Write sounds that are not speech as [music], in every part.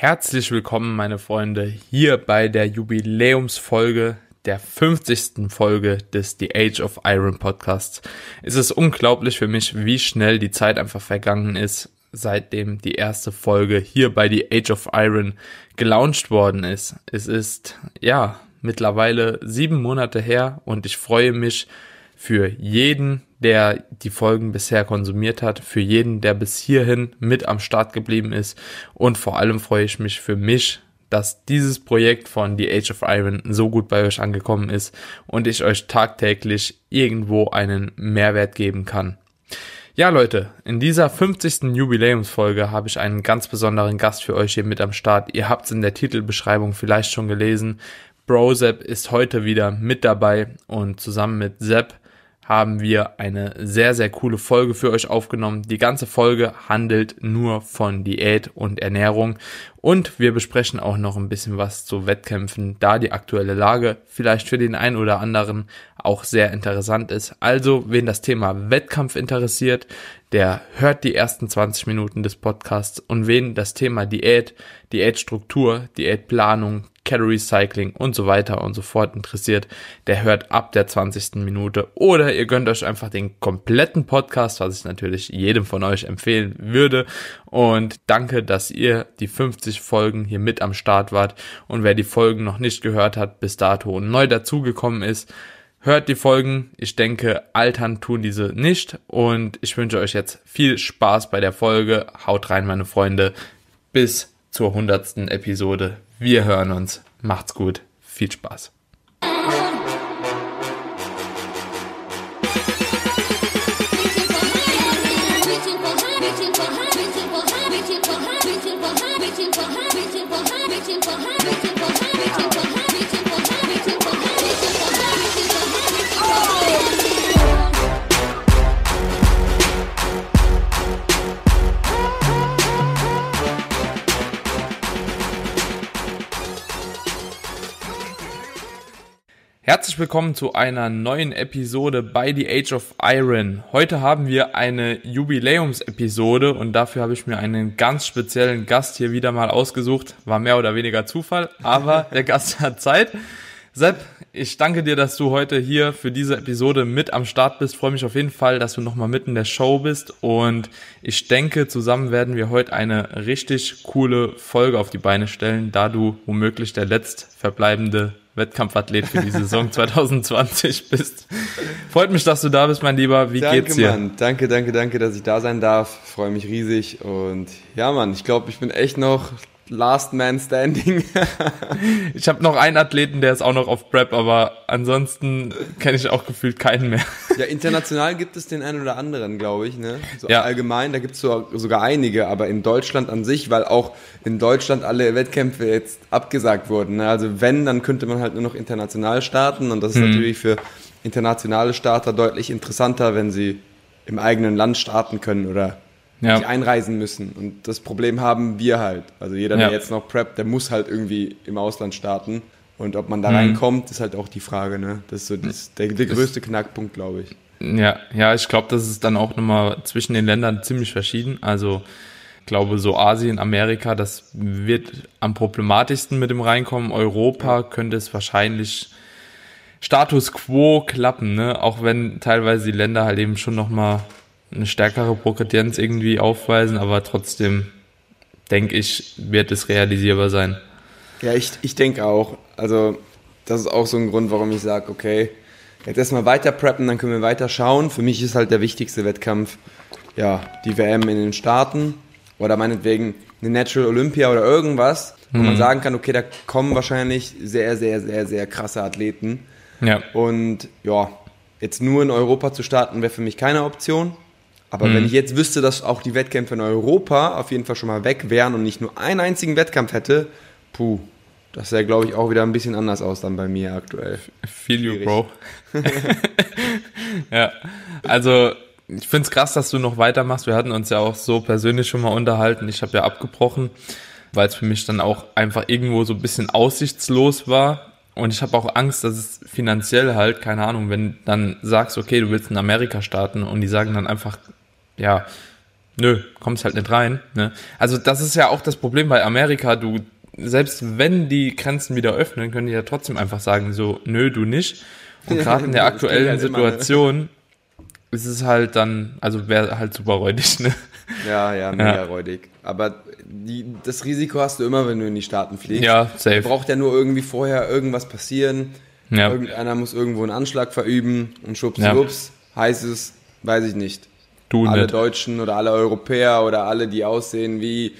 Herzlich willkommen, meine Freunde, hier bei der Jubiläumsfolge der 50. Folge des The Age of Iron Podcasts. Es ist unglaublich für mich, wie schnell die Zeit einfach vergangen ist, seitdem die erste Folge hier bei The Age of Iron gelauncht worden ist. Es ist, ja, mittlerweile sieben Monate her und ich freue mich für jeden, der die Folgen bisher konsumiert hat, für jeden, der bis hierhin mit am Start geblieben ist und vor allem freue ich mich für mich, dass dieses Projekt von The Age of Iron so gut bei euch angekommen ist und ich euch tagtäglich irgendwo einen Mehrwert geben kann. Ja, Leute, in dieser 50. Jubiläumsfolge habe ich einen ganz besonderen Gast für euch hier mit am Start. Ihr habt es in der Titelbeschreibung vielleicht schon gelesen. BroZepp ist heute wieder mit dabei und zusammen mit Sepp haben wir eine sehr, sehr coole Folge für euch aufgenommen. Die ganze Folge handelt nur von Diät und Ernährung und wir besprechen auch noch ein bisschen was zu Wettkämpfen, da die aktuelle Lage vielleicht für den einen oder anderen auch sehr interessant ist. Also, wen das Thema Wettkampf interessiert, der hört die ersten 20 Minuten des Podcasts und wen das Thema Diät, Diätstruktur, Diätplanung, Calorie Cycling und so weiter und so fort interessiert, der hört ab der 20. Minute oder ihr gönnt euch einfach den kompletten Podcast, was ich natürlich jedem von euch empfehlen würde. Und danke, dass ihr die 50 Folgen hier mit am Start wart. Und wer die Folgen noch nicht gehört hat, bis dato und neu dazugekommen ist, hört die Folgen. Ich denke, altern tun diese nicht. Und ich wünsche euch jetzt viel Spaß bei der Folge. Haut rein, meine Freunde. Bis zur 100. Episode. Wir hören uns. Macht's gut. Viel Spaß. Herzlich willkommen zu einer neuen Episode bei The Age of Iron. Heute haben wir eine Jubiläumsepisode und dafür habe ich mir einen ganz speziellen Gast hier wieder mal ausgesucht. War mehr oder weniger Zufall, aber [laughs] der Gast hat Zeit. Sepp, ich danke dir, dass du heute hier für diese Episode mit am Start bist. Freue mich auf jeden Fall, dass du nochmal mitten in der Show bist. Und ich denke, zusammen werden wir heute eine richtig coole Folge auf die Beine stellen, da du womöglich der letzt verbleibende Wettkampfathlet für die Saison [laughs] 2020 bist. Freut mich, dass du da bist, mein Lieber. Wie danke, geht's dir? Mann. Danke, danke, danke, dass ich da sein darf. Freue mich riesig und ja, Mann, ich glaube, ich bin echt noch Last Man Standing. [laughs] ich habe noch einen Athleten, der ist auch noch auf Prep, aber ansonsten kenne ich auch gefühlt keinen mehr. ja, international gibt es den einen oder anderen, glaube ich. Ne? So ja. Allgemein, da gibt es sogar einige, aber in Deutschland an sich, weil auch in Deutschland alle Wettkämpfe jetzt abgesagt wurden. Ne? Also wenn, dann könnte man halt nur noch international starten und das ist mhm. natürlich für internationale Starter deutlich interessanter, wenn sie im eigenen Land starten können oder ja. nicht einreisen müssen. Und das Problem haben wir halt. Also jeder, der ja. jetzt noch preppt, der muss halt irgendwie im Ausland starten. Und ob man da mhm. reinkommt, ist halt auch die Frage. Ne? Das ist so das, der, der größte Knackpunkt, glaube ich. Ja, ja, ich glaube, das ist dann auch nochmal zwischen den Ländern ziemlich verschieden. Also ich glaube, so Asien, Amerika, das wird am problematischsten mit dem Reinkommen. Europa könnte es wahrscheinlich Status quo klappen, ne? Auch wenn teilweise die Länder halt eben schon nochmal eine stärkere Progredienz irgendwie aufweisen, aber trotzdem denke ich, wird es realisierbar sein. Ja, ich, ich denke auch. Also, das ist auch so ein Grund, warum ich sage, okay, jetzt erstmal weiter preppen, dann können wir weiter schauen. Für mich ist halt der wichtigste Wettkampf, ja, die WM in den Staaten oder meinetwegen eine Natural Olympia oder irgendwas, wo mhm. man sagen kann, okay, da kommen wahrscheinlich sehr, sehr, sehr, sehr krasse Athleten. Ja. Und ja, jetzt nur in Europa zu starten, wäre für mich keine Option. Aber mhm. wenn ich jetzt wüsste, dass auch die Wettkämpfe in Europa auf jeden Fall schon mal weg wären und nicht nur einen einzigen Wettkampf hätte, puh, das sähe, glaube ich, auch wieder ein bisschen anders aus dann bei mir aktuell. Feel you, Bro. [laughs] ja, also ich finde es krass, dass du noch weitermachst. Wir hatten uns ja auch so persönlich schon mal unterhalten. Ich habe ja abgebrochen, weil es für mich dann auch einfach irgendwo so ein bisschen aussichtslos war. Und ich habe auch Angst, dass es finanziell halt, keine Ahnung, wenn dann sagst, okay, du willst in Amerika starten und die sagen dann einfach, ja, nö, kommst halt nicht rein. Ne? Also das ist ja auch das Problem bei Amerika. Du, selbst wenn die Grenzen wieder öffnen, können die ja trotzdem einfach sagen, so, nö, du nicht. Und [laughs] gerade in der aktuellen halt immer, ne? Situation ist es halt dann, also wäre halt super räudig, ne? Ja, ja, mega Ja. räudig. Aber die, das Risiko hast du immer, wenn du in die Staaten fliegst. Ja, safe. Braucht ja nur irgendwie vorher irgendwas passieren. Ja. Irgendeiner muss irgendwo einen Anschlag verüben und schubs, Ja. schwupps, heißt es, weiß ich nicht. Du alle nicht. Deutschen oder alle Europäer oder alle, die aussehen wie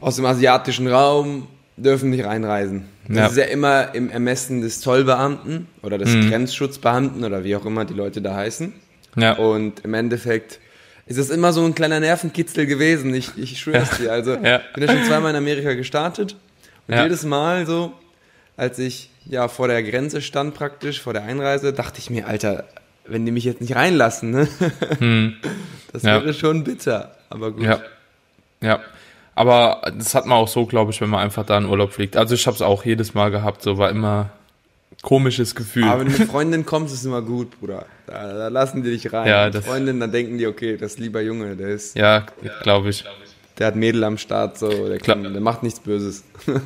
aus dem asiatischen Raum, dürfen nicht reinreisen. Das Ja. ist ja immer im Ermessen des Zollbeamten oder des Mhm. Grenzschutzbeamten oder wie auch immer die Leute da heißen. Ja. Und im Endeffekt ist es immer so ein kleiner Nervenkitzel gewesen. Ich, ich schwöre es dir. Also, Ja. bin ja schon zweimal in Amerika gestartet. Und Ja. jedes Mal so, als ich ja vor der Grenze stand praktisch, vor der Einreise, dachte ich mir, Alter, wenn die mich jetzt nicht reinlassen, ne? [laughs] Das Hm. Ja. wäre schon bitter. Aber gut. Ja. Ja. Aber das hat man auch so, glaube ich, wenn man einfach da in Urlaub fliegt. Also ich habe es auch jedes Mal gehabt, so war immer komisches Gefühl. Aber wenn du mit [laughs] Freundin kommst, ist immer gut, Bruder. Da, da lassen die dich rein. Ja, mit das- Freundin, dann denken die, okay, das ist lieber Junge, der ist, ja, glaube ich. der hat Mädel am Start, so, der, kann, der macht nichts Böses. [laughs]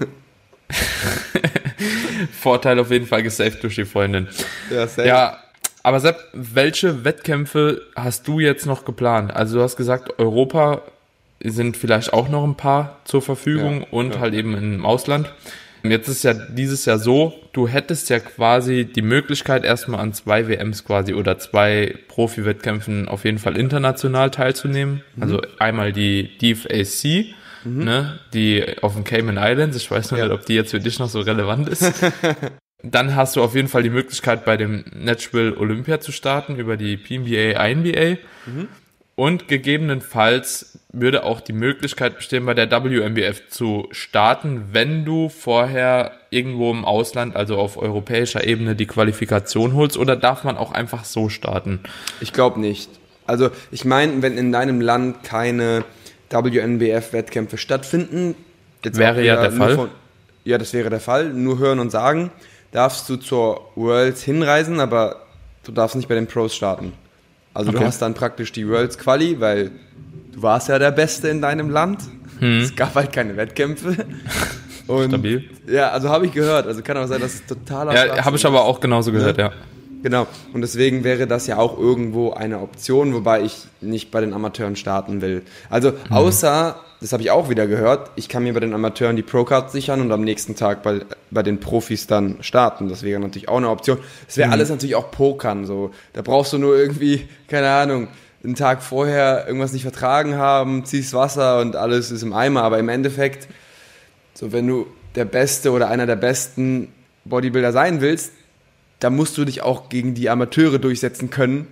Vorteil auf jeden Fall gesaved durch die Freundin. Ja, safe. Ja, aber Sepp, welche Wettkämpfe hast du jetzt noch geplant? Also du hast gesagt, Europa sind vielleicht auch noch ein paar zur Verfügung Ja, und ja. halt eben im Ausland. Jetzt ist ja dieses Jahr so, du hättest ja quasi die Möglichkeit, erstmal an zwei WMs quasi oder zwei Profi-Wettkämpfen auf jeden Fall international teilzunehmen. Mhm. Also einmal die DFAC, ne, die auf den Cayman Islands. Ich weiß noch Ja. nicht, ob die jetzt für dich noch so relevant ist. [laughs] Dann hast du auf jeden Fall die Möglichkeit, bei dem Nashville Olympia zu starten, über die PNBA, INBA. Und gegebenenfalls würde auch die Möglichkeit bestehen, bei der WMBF zu starten, wenn du vorher irgendwo im Ausland, also auf europäischer Ebene, die Qualifikation holst. Oder darf man auch einfach so starten? Ich glaube nicht. Also ich meine, wenn in deinem Land keine WNBF-Wettkämpfe stattfinden, Wäre ja der Fall. ja, das wäre der Fall. Nur hören und sagen, darfst du zur Worlds hinreisen, aber du darfst nicht bei den Pros starten. Also Okay. du hast dann praktisch die Worlds Quali, weil du warst ja der Beste in deinem Land. Es gab halt keine Wettkämpfe. Und Stabil. Ja, also habe ich gehört. Also kann auch sein, dass es totaler Ja, habe ich aber auch genauso gehört, ja. Genau. Und deswegen wäre das ja auch irgendwo eine Option, wobei ich nicht bei den Amateuren starten will. Also außer, das habe ich auch wieder gehört, ich kann mir bei den Amateuren die Pro-Card sichern und am nächsten Tag bei, bei den Profis dann starten. Das wäre natürlich auch eine Option. Es wäre alles natürlich auch Pokern. So. Da brauchst du nur irgendwie, keine Ahnung, einen Tag vorher irgendwas nicht vertragen haben, ziehst Wasser und alles ist im Eimer. Aber im Endeffekt, so wenn du der Beste oder einer der besten Bodybuilder sein willst, da musst du dich auch gegen die Amateure durchsetzen können.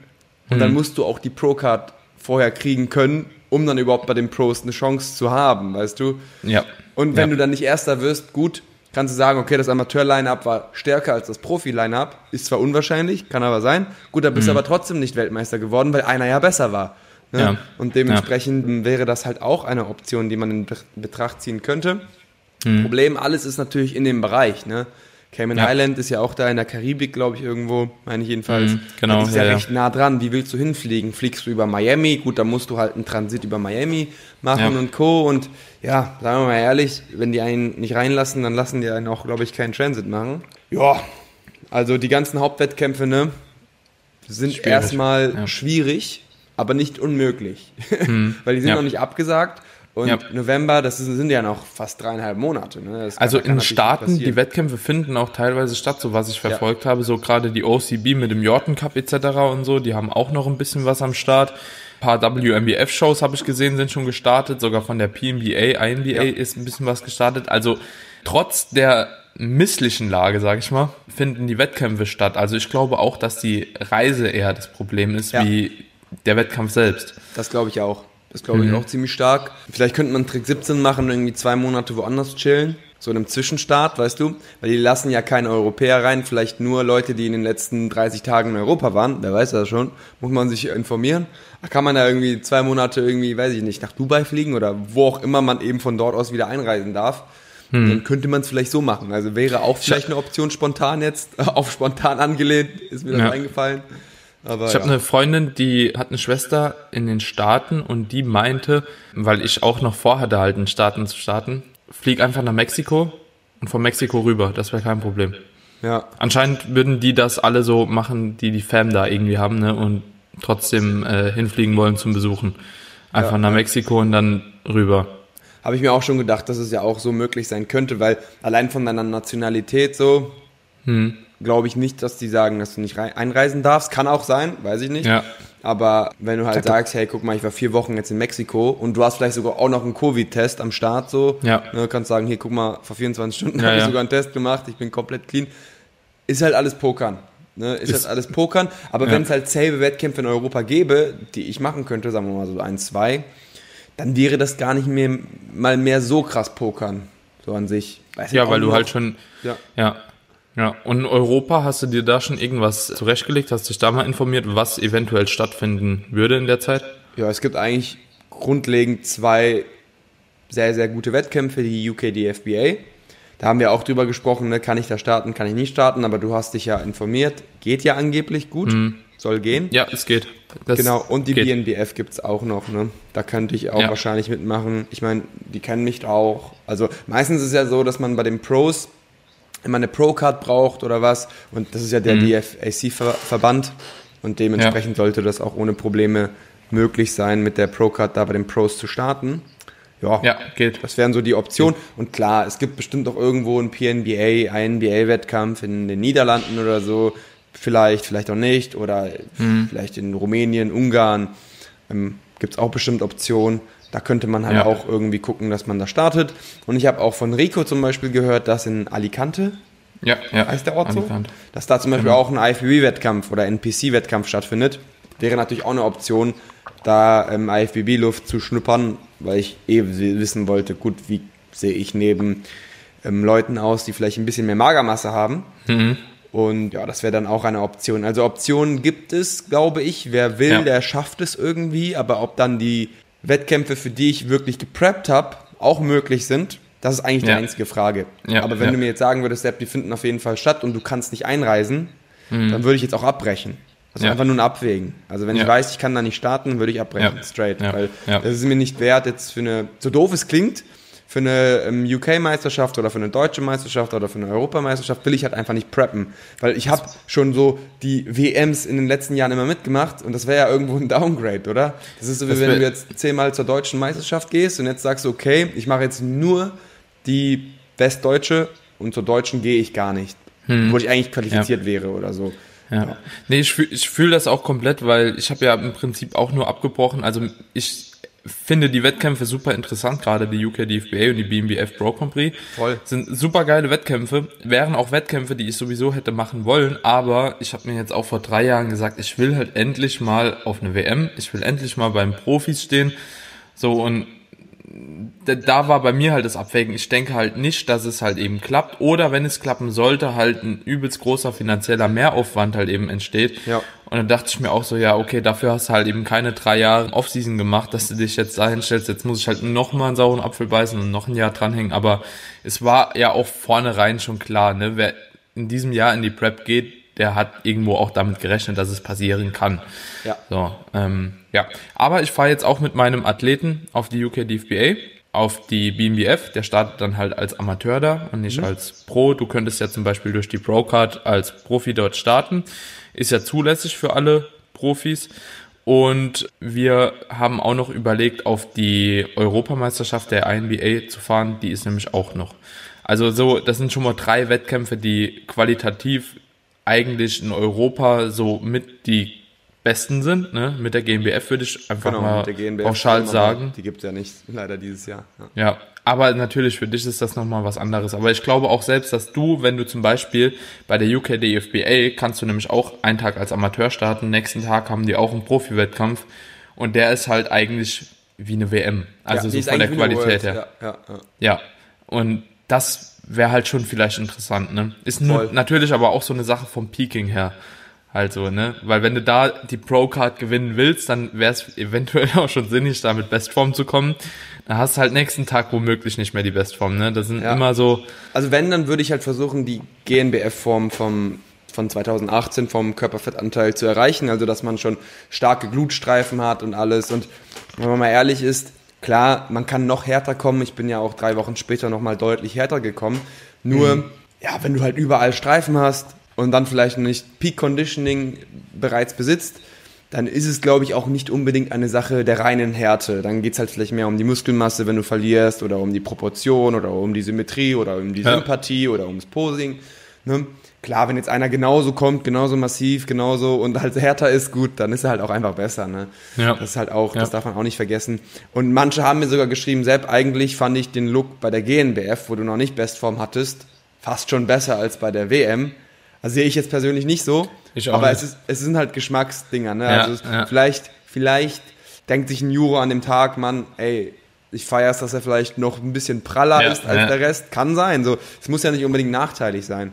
Und dann musst du auch die Pro-Card vorher kriegen können, um dann überhaupt bei den Pros eine Chance zu haben, weißt du? Ja. Und wenn ja. du dann nicht Erster wirst, gut, kannst du sagen, okay, das Amateur-Line-Up war stärker als das Profi-Line-Up. Ist zwar unwahrscheinlich, kann aber sein. Gut, dann bist du aber trotzdem nicht Weltmeister geworden, weil einer ja besser war. Ne? Mhm. Ja. Und dementsprechend wäre das halt auch eine Option, die man in Be- Betracht ziehen könnte. Problem, alles ist natürlich in dem Bereich. Ne? Cayman Mhm. Ja. Island ist ja auch da in der Karibik, glaube ich, irgendwo, meine ich jedenfalls. Mhm, genau, Das ist ja, ja, recht nah dran. Wie willst du hinfliegen? Fliegst du über Miami? Gut, dann musst du halt einen Transit über Miami machen Ja. und Co. Und ja, sagen wir mal ehrlich, wenn die einen nicht reinlassen, dann lassen die einen auch, glaube ich, keinen Transit machen. Ja, also die ganzen Hauptwettkämpfe, ne, sind Schwierig. erstmal Ja. schwierig, aber nicht unmöglich. [laughs] Weil die sind Ja. noch nicht abgesagt. Und Ja. November, das sind, ja noch fast dreieinhalb Monate. Ne? Das kann- Also in Staaten, die. Wettkämpfe finden auch teilweise statt, so was ich verfolgt habe, so gerade die OCB mit dem Jordan Cup etc. und so, die haben auch noch ein bisschen was am Start. Ein paar WMBF-Shows habe ich gesehen, sind schon gestartet, sogar von der PNBA, INBA Ja. ist ein bisschen was gestartet. Also trotz der misslichen Lage, sage ich mal, finden die Wettkämpfe statt. Also ich glaube auch, dass die Reise eher das Problem ist, Ja. wie der Wettkampf selbst. Das glaube ich auch. Das glaube Mhm. ich auch ziemlich stark. Vielleicht könnte man Trick 17 machen und irgendwie zwei Monate woanders chillen. So in einem Zwischenstart, weißt du? Weil die lassen ja keine Europäer rein, vielleicht nur Leute, die in den letzten 30 Tagen in Europa waren. Wer weiß das schon. Muss man sich informieren. Kann man da irgendwie zwei Monate irgendwie, weiß ich nicht, nach Dubai fliegen oder wo auch immer man eben von dort aus wieder einreisen darf. Hm. Dann könnte man es vielleicht so machen. Also wäre auch vielleicht eine Option spontan jetzt, [laughs] auf spontan angelehnt, ist mir das Ja. eingefallen. Aber Ich habe ja. eine Freundin, die hat eine Schwester in den Staaten und die meinte, weil ich auch noch vorhatte, halt in den Staaten zu starten, flieg einfach nach Mexiko und von Mexiko rüber. Das wäre kein Problem. ja. Anscheinend würden die das alle so machen, die die Fam da irgendwie haben, ne? Und trotzdem äh, hinfliegen wollen zum Besuchen. Einfach Ja. nach Mexiko und dann rüber. Habe ich mir auch schon gedacht, dass es ja auch so möglich sein könnte, weil allein von deiner Nationalität so, Hm. Glaube ich nicht, dass die sagen, dass du nicht rei- einreisen darfst. Kann auch sein, weiß ich nicht. Ja. Aber wenn du halt sagst, hey, guck mal, ich war vier Wochen jetzt in Mexiko und du hast vielleicht sogar auch noch einen Covid-Test am Start, so, Ja. ne, kannst sagen, hier, guck mal, vor 24 Stunden Ja, habe ich ja. sogar einen Test gemacht, ich bin komplett clean. Ist halt alles Pokern. Ne, ist, Ist- halt alles Pokern. Aber Ja. wenn es halt selbe Wettkämpfe in Europa gäbe, die ich machen könnte, sagen wir mal so ein, zwei, dann wäre das gar nicht mehr mal mehr so krass Pokern. So an sich. Weiß Ja, weil du halt schon, Ja. ja. Ja, und in Europa hast du dir da schon irgendwas zurechtgelegt? Hast dich da mal informiert, was eventuell stattfinden würde in der Zeit? Ja, es gibt eigentlich grundlegend zwei sehr, sehr gute Wettkämpfe, die UKDFBA. Da haben wir auch drüber gesprochen, ne? kann ich da starten, kann ich nicht starten, aber du hast dich ja informiert. Geht ja angeblich gut, soll gehen. Ja, es geht. Das Genau, und die geht. BNBF gibt's auch noch, ne? Da könnte ich auch Ja. wahrscheinlich mitmachen. Ich meine, die kennen mich auch. Also meistens ist es ja so, dass man bei den Pros immer eine Pro-Card braucht oder was. Und das ist ja der Mhm. DFAC-Verband. Und dementsprechend sollte das auch ohne Probleme möglich sein, mit der Pro-Card da bei den Pros zu starten. Ja, Ja, geht. das wären so die Optionen. Und klar, es gibt bestimmt auch irgendwo einen PNBA, INBA-Wettkampf in den Niederlanden oder so. Vielleicht, vielleicht auch nicht. Oder Mhm. vielleicht in Rumänien, Ungarn. Ähm, gibt es auch bestimmt Optionen. Da könnte man halt Ja. auch irgendwie gucken, dass man da startet. Und ich habe auch von Rico zum Beispiel gehört, dass in Alicante, Ja, ja. heißt der Ort so, Alicante. dass da zum Beispiel Genau. auch ein IFBB-Wettkampf oder NPC-Wettkampf stattfindet. Wäre natürlich auch eine Option, da ähm, IFBB-Luft zu schnuppern, weil ich eh wissen wollte, gut, wie sehe ich neben ähm, Leuten aus, die vielleicht ein bisschen mehr Magermasse haben. Mhm. Und ja, das wäre dann auch eine Option. Also Optionen gibt es, glaube ich. Wer will, Ja. der schafft es irgendwie. Aber ob dann die Wettkämpfe, für die ich wirklich gepreppt habe, auch möglich sind, das ist eigentlich die Ja. einzige Frage. Ja, aber wenn ja. du mir jetzt sagen würdest, Sepp, die finden auf jeden Fall statt und du kannst nicht einreisen, dann würde ich jetzt auch abbrechen. Also Mhm. Einfach nur ein Abwägen. Also wenn ich weiß, ich kann da nicht starten, würde ich abbrechen, straight. Weil das ist mir nicht wert, jetzt für eine, so doof es klingt, für eine ähm, UK-Meisterschaft oder für eine deutsche Meisterschaft oder für eine Europameisterschaft will ich halt einfach nicht preppen. Weil ich habe schon so die WMs in den letzten Jahren immer mitgemacht und das wäre ja irgendwo ein Downgrade, oder? Das ist so, wie Das wenn du jetzt zehnmal zur deutschen Meisterschaft gehst und jetzt sagst okay, ich mache jetzt nur die Westdeutsche und zur deutschen gehe ich gar nicht. Wo ich eigentlich qualifiziert wäre oder so. Ja. Nee, ich fühle ich fühl das auch komplett, weil ich habe ja im Prinzip auch nur abgebrochen. Also ich finde die Wettkämpfe super interessant, gerade die UK DFBA und die BMBF Pro Grand Prix. Voll. Sind super geile Wettkämpfe, wären auch Wettkämpfe, die ich sowieso hätte machen wollen, aber ich habe mir jetzt auch vor drei Jahren gesagt, ich will halt endlich mal auf eine WM, ich will endlich mal beim Profis stehen. So und da- war bei mir halt das Abwägen. Ich denke halt nicht, dass es halt eben klappt. Oder wenn es klappen sollte, halt ein übelst großer finanzieller Mehraufwand halt eben entsteht. Ja. Und dann dachte ich mir auch so, ja, okay, dafür hast du halt eben keine drei Jahre Offseason gemacht, dass du dich jetzt dahin stellst. Jetzt muss ich halt noch mal einen sauren Apfel beißen und noch ein Jahr dranhängen. Aber es war ja auch vornherein schon klar, ne, wer in diesem Jahr in die Prep geht, der hat irgendwo auch damit gerechnet, dass es passieren kann. Ja. So, ähm, ja. Aber ich fahre jetzt auch mit meinem Athleten auf die UK DFBA, auf die BMBF. Der startet dann halt als Amateur da und nicht als Pro. Du könntest ja zum Beispiel durch die Pro-Card als Profi dort starten. Ist ja zulässig für alle Profis. Und wir haben auch noch überlegt, auf die Europameisterschaft der INBA zu fahren. Die ist nämlich auch noch. Also so, das sind schon mal drei Wettkämpfe, die qualitativ eigentlich in Europa so mit die besten sind. Ne? Mit der GmbF würde ich einfach Genau, mal GNBF pauschal sagen. Die gibt es ja nicht, [laughs] leider dieses Jahr. Ja. Ja, aber natürlich für dich ist das nochmal was anderes. Aber ich glaube auch selbst, dass du, wenn du zum Beispiel bei der UK DFBA kannst du nämlich auch einen Tag als Amateur starten, nächsten Tag haben die auch einen Profi-Wettkampf und der ist halt eigentlich wie eine WM. Also Ja, so von der Qualität World, her. Ja, ja, ja. Ja, und das wäre halt schon vielleicht interessant, ne? Ist nur natürlich aber auch so eine Sache vom Peaking her. Halt so, ne? Weil wenn du da die Pro-Card gewinnen willst, dann wäre es eventuell [laughs] auch schon sinnig, da mit Bestform zu kommen. Dann hast du halt nächsten Tag womöglich nicht mehr die Bestform, ne? Das sind Ja. immer so, Also wenn, dann würde ich halt versuchen, die GNBF-Form vom von 2018 vom Körperfettanteil zu erreichen, also dass man schon starke Glutstreifen hat und alles. Und wenn man mal ehrlich ist, klar, man kann noch härter kommen. Ich bin ja auch drei Wochen später nochmal deutlich härter gekommen. Nur, mhm. ja, wenn du halt überall Streifen hast und dann vielleicht nicht Peak Conditioning bereits besitzt, dann ist es, glaube ich, auch nicht unbedingt eine Sache der reinen Härte. Dann geht es halt vielleicht mehr um die Muskelmasse, wenn du verlierst, oder um die Proportion, oder um die Symmetrie, oder um die ja. Sympathie, oder ums Posing. Ne? Klar, wenn jetzt einer genauso kommt, genauso massiv, genauso und halt härter ist, gut, dann ist er halt auch einfach besser. Ne? Ja. Das ist halt auch, ja. das darf man auch nicht vergessen. Und manche haben mir sogar geschrieben, Sepp, eigentlich fand ich den Look bei der GNBF, wo du noch nicht Bestform hattest, fast schon besser als bei der WM. Also sehe ich jetzt persönlich nicht so. Ich auch aber nicht. Es, ist, es sind halt Geschmacksdinger. Ne? Ja, also ja. vielleicht, vielleicht denkt sich ein Juro an dem Tag, Mann, ey, ich feiere es, dass er vielleicht noch ein bisschen praller ja, ist als der Rest. Kann sein. So, es muss ja nicht unbedingt nachteilig sein.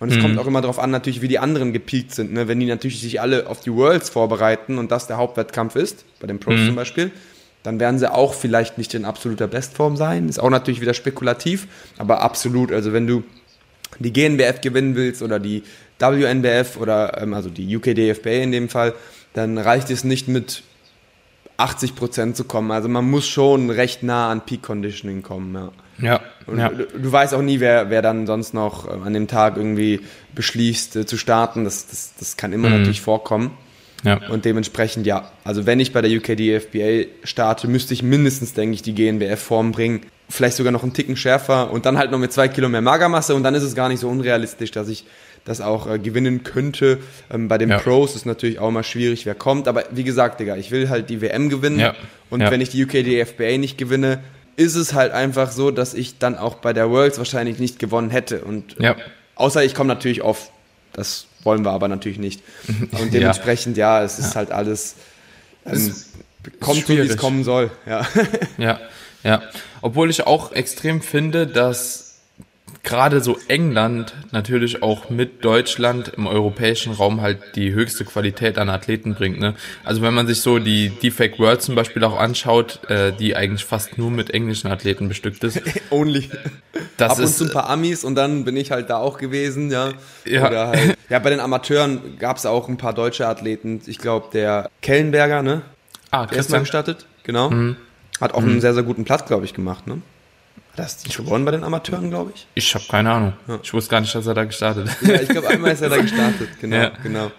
Und es mhm. kommt auch immer darauf an, natürlich, wie die anderen gepiekt sind. Ne? Wenn die natürlich sich alle auf die Worlds vorbereiten und das der Hauptwettkampf ist, bei den Pros mhm. zum Beispiel, dann werden sie auch vielleicht nicht in absoluter Bestform sein. Ist auch natürlich wieder spekulativ, aber absolut. Also wenn du die GNBF gewinnen willst oder die WNBF oder ähm, also die UKDFBA in dem Fall, dann reicht es nicht mit 80 Prozent zu kommen. Also man muss schon recht nah an Peak Conditioning kommen. Ja. Ja. Und ja. Du, du, weißt auch nie, wer, wer dann sonst noch äh, an dem Tag irgendwie beschließt äh, zu starten. Das, das, das kann immer mhm. natürlich vorkommen. Ja. Und dementsprechend, ja, also wenn ich bei der UKDFBA starte, müsste ich mindestens, denke ich, die GNBF-Form bringen. Vielleicht sogar noch einen Ticken schärfer und dann halt noch mit zwei Kilo mehr Magermasse und dann ist es gar nicht so unrealistisch, dass ich das auch äh, gewinnen könnte. Ähm, bei den ja. Pros ist natürlich auch mal schwierig, wer kommt. Aber wie gesagt, Digga, ich will halt die WM gewinnen. Ja. Und wenn ich die UKDFBA nicht gewinne, ist es halt einfach so, dass ich dann auch bei der Worlds wahrscheinlich nicht gewonnen hätte. Und ja. außer ich komme natürlich auf, das wollen wir aber natürlich nicht. [laughs] Und dementsprechend, ja, es ist halt alles, ähm, kommt so, wie es kommen soll. Ja. ja, ja. Obwohl ich auch extrem finde, dass gerade so England natürlich auch mit Deutschland im europäischen Raum halt die höchste Qualität an Athleten bringt. Ne? Also wenn man sich so die Defect World zum Beispiel auch anschaut, äh, die eigentlich fast nur mit englischen Athleten bestückt ist. [laughs] Only. Das Ab und zu ein paar Amis und dann bin ich halt da auch gewesen, ja. Ja, Oder halt, ja bei den Amateuren gab es auch ein paar deutsche Athleten. Ich glaube, der Kellenberger, ne? Ah, Christian. Erstmal gestartet, genau. Mhm. Hat auch mhm. einen sehr, sehr guten Platz, glaube ich, gemacht, ne? Das ist gewonnen bei den Amateuren, glaube ich. Ich habe keine Ahnung. Ja. Ich wusste gar nicht, dass er da gestartet hat. Ja, ich glaube, einmal ist er da [laughs] gestartet. Genau, ja. genau.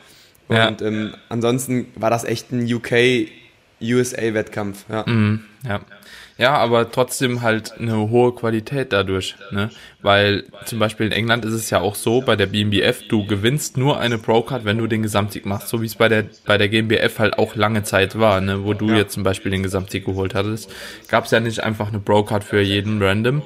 Und ähm, ansonsten war das echt ein UK-USA-Wettkampf. Ja. Mhm, ja. Ja, aber trotzdem halt eine hohe Qualität dadurch, ne? Weil zum Beispiel in England ist es ja auch so, bei der BMBF, du gewinnst nur eine Pro-Card, wenn du den Gesamtsieg machst, so wie es bei der, bei der GmbF halt auch lange Zeit war, ne? Wo du ja. jetzt zum Beispiel den Gesamtsieg geholt hattest, gab es ja nicht einfach eine Pro-Card für jeden random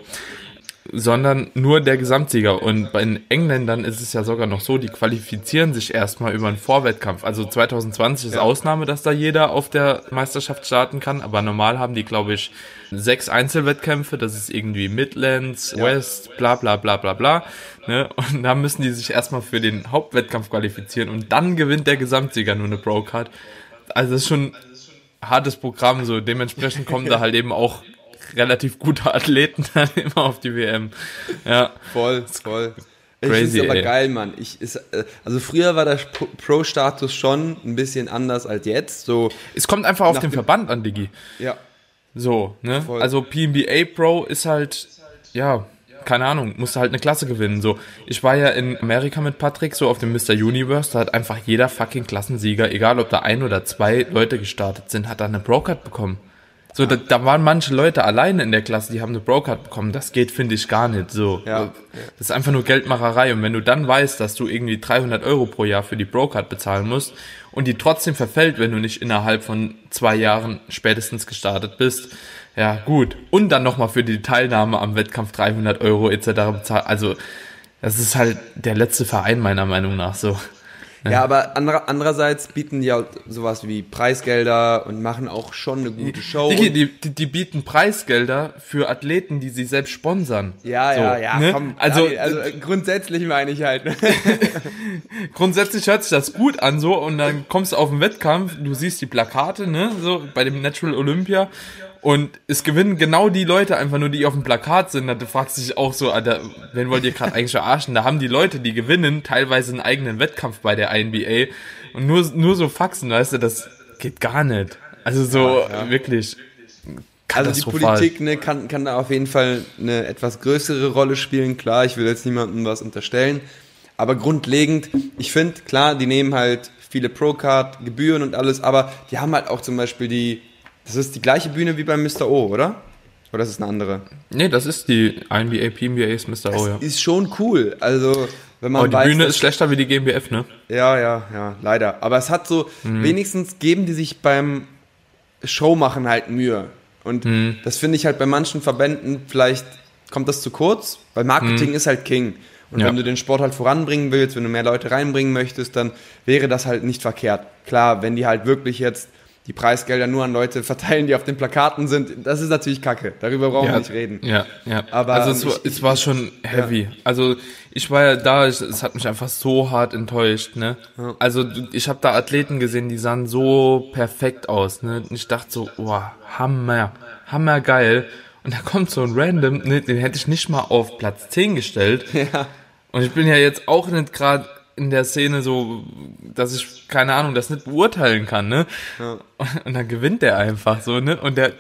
sondern nur der Gesamtsieger. Und bei den Engländern ist es ja sogar noch so, die qualifizieren sich erstmal über einen Vorwettkampf. Also 2020 ist ja. Ausnahme, dass da jeder auf der Meisterschaft starten kann, aber normal haben die, glaube ich, sechs Einzelwettkämpfe. Das ist irgendwie Midlands. West, bla bla bla bla bla. Ne? Und da müssen die sich erstmal für den Hauptwettkampf qualifizieren und dann gewinnt der Gesamtsieger nur eine Pro-Card. Also das ist schon hartes Programm, so dementsprechend kommen da [laughs] halt eben auch relativ gute Athleten dann [laughs] immer auf die WM. Ja. Voll, voll. Crazy, ich finde aber ey. geil, Mann. Ich ist, äh, also früher war der Pro-Status schon ein bisschen anders als jetzt. So es kommt einfach auf den Verband an, Digi. Ja. So, ne? Voll. Also PNBA Pro ist halt, ja, keine Ahnung, musste halt eine Klasse gewinnen. So, ich war ja in Amerika mit Patrick, so auf dem Mr. Universe, da hat einfach jeder fucking Klassensieger, egal ob da ein oder zwei Leute gestartet sind, hat da eine Pro-Card bekommen. So, da, da waren manche Leute alleine in der Klasse, die haben eine Brocard bekommen. Das geht, finde ich, gar nicht so. Ja. Das ist einfach nur Geldmacherei. Und wenn du dann weißt, dass du irgendwie 300 Euro pro Jahr für die Brocard bezahlen musst und die trotzdem verfällt, wenn du nicht innerhalb von zwei Jahren spätestens gestartet bist, ja, gut. Und dann nochmal für die Teilnahme am Wettkampf 300 Euro etc. bezahlt. Also, das ist halt der letzte Verein meiner Meinung nach so. Ja, aber anderer, andererseits bieten die ja sowas wie Preisgelder und machen auch schon eine gute Show. Die, die, die, die bieten Preisgelder für Athleten, die sie selbst sponsern. Ja, so, ja, ja, ne? komm. Also, also grundsätzlich meine ich halt. Ne? [laughs] grundsätzlich hört sich das gut an so und dann kommst du auf den Wettkampf, du siehst die Plakate, ne, so bei dem Natural Olympia Und es gewinnen genau die Leute einfach nur, die auf dem Plakat sind. Da fragst du dich auch so, Alter, wen wollt ihr gerade eigentlich verarschen? Da haben die Leute, die gewinnen, teilweise einen eigenen Wettkampf bei der NBA. Und nur, nur so Faxen, weißt du, das geht gar nicht. Also so, ja, ja. wirklich. Also die Politik ne, kann, kann da auf jeden Fall eine etwas größere Rolle spielen. Klar, ich will jetzt niemandem was unterstellen. Aber grundlegend, ich finde, klar, die nehmen halt viele Pro-Card, Gebühren und alles, aber die haben halt auch zum Beispiel die, das ist die gleiche Bühne wie beim Mr. O, oder? Oder ist es eine andere? Nee, das ist die NBA, PNBA ist Mr. Das O, ja. ist schon cool. Also, wenn man Aber die weiß, Bühne ist schlechter wie die GmbF, ne? Ja, ja, ja, leider. Aber es hat so, mhm. wenigstens geben die sich beim Showmachen halt Mühe. Und mhm. das finde ich halt bei manchen Verbänden, vielleicht kommt das zu kurz, weil Marketing mhm. ist halt King. Und ja. wenn du den Sport halt voranbringen willst, wenn du mehr Leute reinbringen möchtest, dann wäre das halt nicht verkehrt. Klar, wenn die halt wirklich jetzt die Preisgelder nur an Leute verteilen, die auf den Plakaten sind, das ist natürlich kacke. Darüber brauchen ja, wir nicht reden. Ja, ja. Aber also es, war, ich, es war schon heavy. Ja. Also ich war ja da, ich, es hat mich einfach so hart enttäuscht. Ne? Also ich habe da Athleten gesehen, die sahen so perfekt aus. Ne? Und ich dachte so, wow, Hammer, Hammer geil. Und da kommt so ein Random, ne, den hätte ich nicht mal auf Platz 10 gestellt. Ja. Und ich bin ja jetzt auch nicht gerade in der Szene so, dass ich, keine Ahnung, das nicht beurteilen kann, ne? Ja. Und dann gewinnt der einfach so, ne? Und der,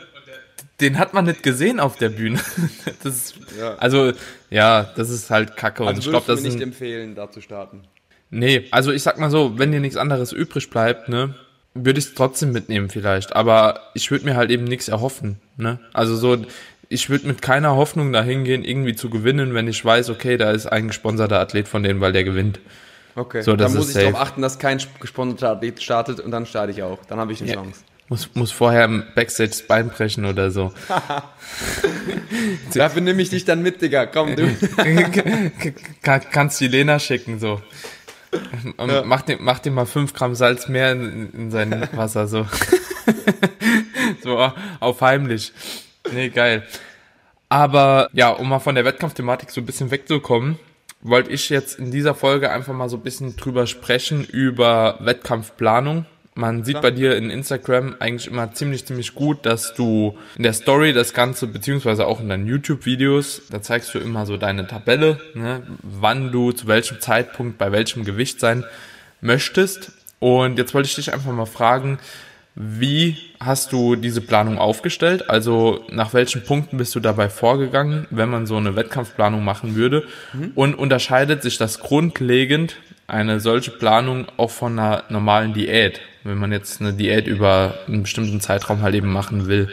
den hat man nicht gesehen auf der Bühne. [laughs] Das ist, ja. Also, ja, das ist halt kacke. Also und ich glaube, das nicht empfehlen, da zu starten. Nee, also ich sag mal so, wenn dir nichts anderes übrig bleibt, ne, würde ich es trotzdem mitnehmen vielleicht. Aber ich würde mir halt eben nichts erhoffen, ne? Also so, ich würde mit keiner Hoffnung dahin gehen, irgendwie zu gewinnen, wenn ich weiß, okay, da ist ein gesponserter Athlet von denen, weil der gewinnt. Okay, so, dann muss ich darauf achten, dass kein gesponserter Athlet startet und dann starte ich auch. Dann habe ich eine ja. Chance. Muss, muss vorher im Backstage das Bein brechen oder so. [laughs] Dafür nehme ich dich dann mit, Digga. Komm, du. [laughs] Kann, kannst die Lena schicken, so. Ja. Mach, dir, mach dir mal 5 Gramm Salz mehr in, in sein Wasser, so. [laughs] so auf heimlich. Nee, geil. Aber ja, um mal von der Wettkampfthematik so ein bisschen wegzukommen, wollte ich jetzt in dieser Folge einfach mal so ein bisschen drüber sprechen über Wettkampfplanung. Man sieht bei dir in Instagram eigentlich immer ziemlich, ziemlich gut, dass du in der Story das Ganze, beziehungsweise auch in deinen YouTube-Videos, da zeigst du immer so deine Tabelle, ne, wann du zu welchem Zeitpunkt bei welchem Gewicht sein möchtest. Und jetzt wollte ich dich einfach mal fragen, wie hast du diese Planung aufgestellt? Also nach welchen Punkten bist du dabei vorgegangen, wenn man so eine Wettkampfplanung machen würde? Mhm. Und unterscheidet sich das grundlegend eine solche Planung auch von einer normalen Diät, wenn man jetzt eine Diät über einen bestimmten Zeitraum halt eben machen will?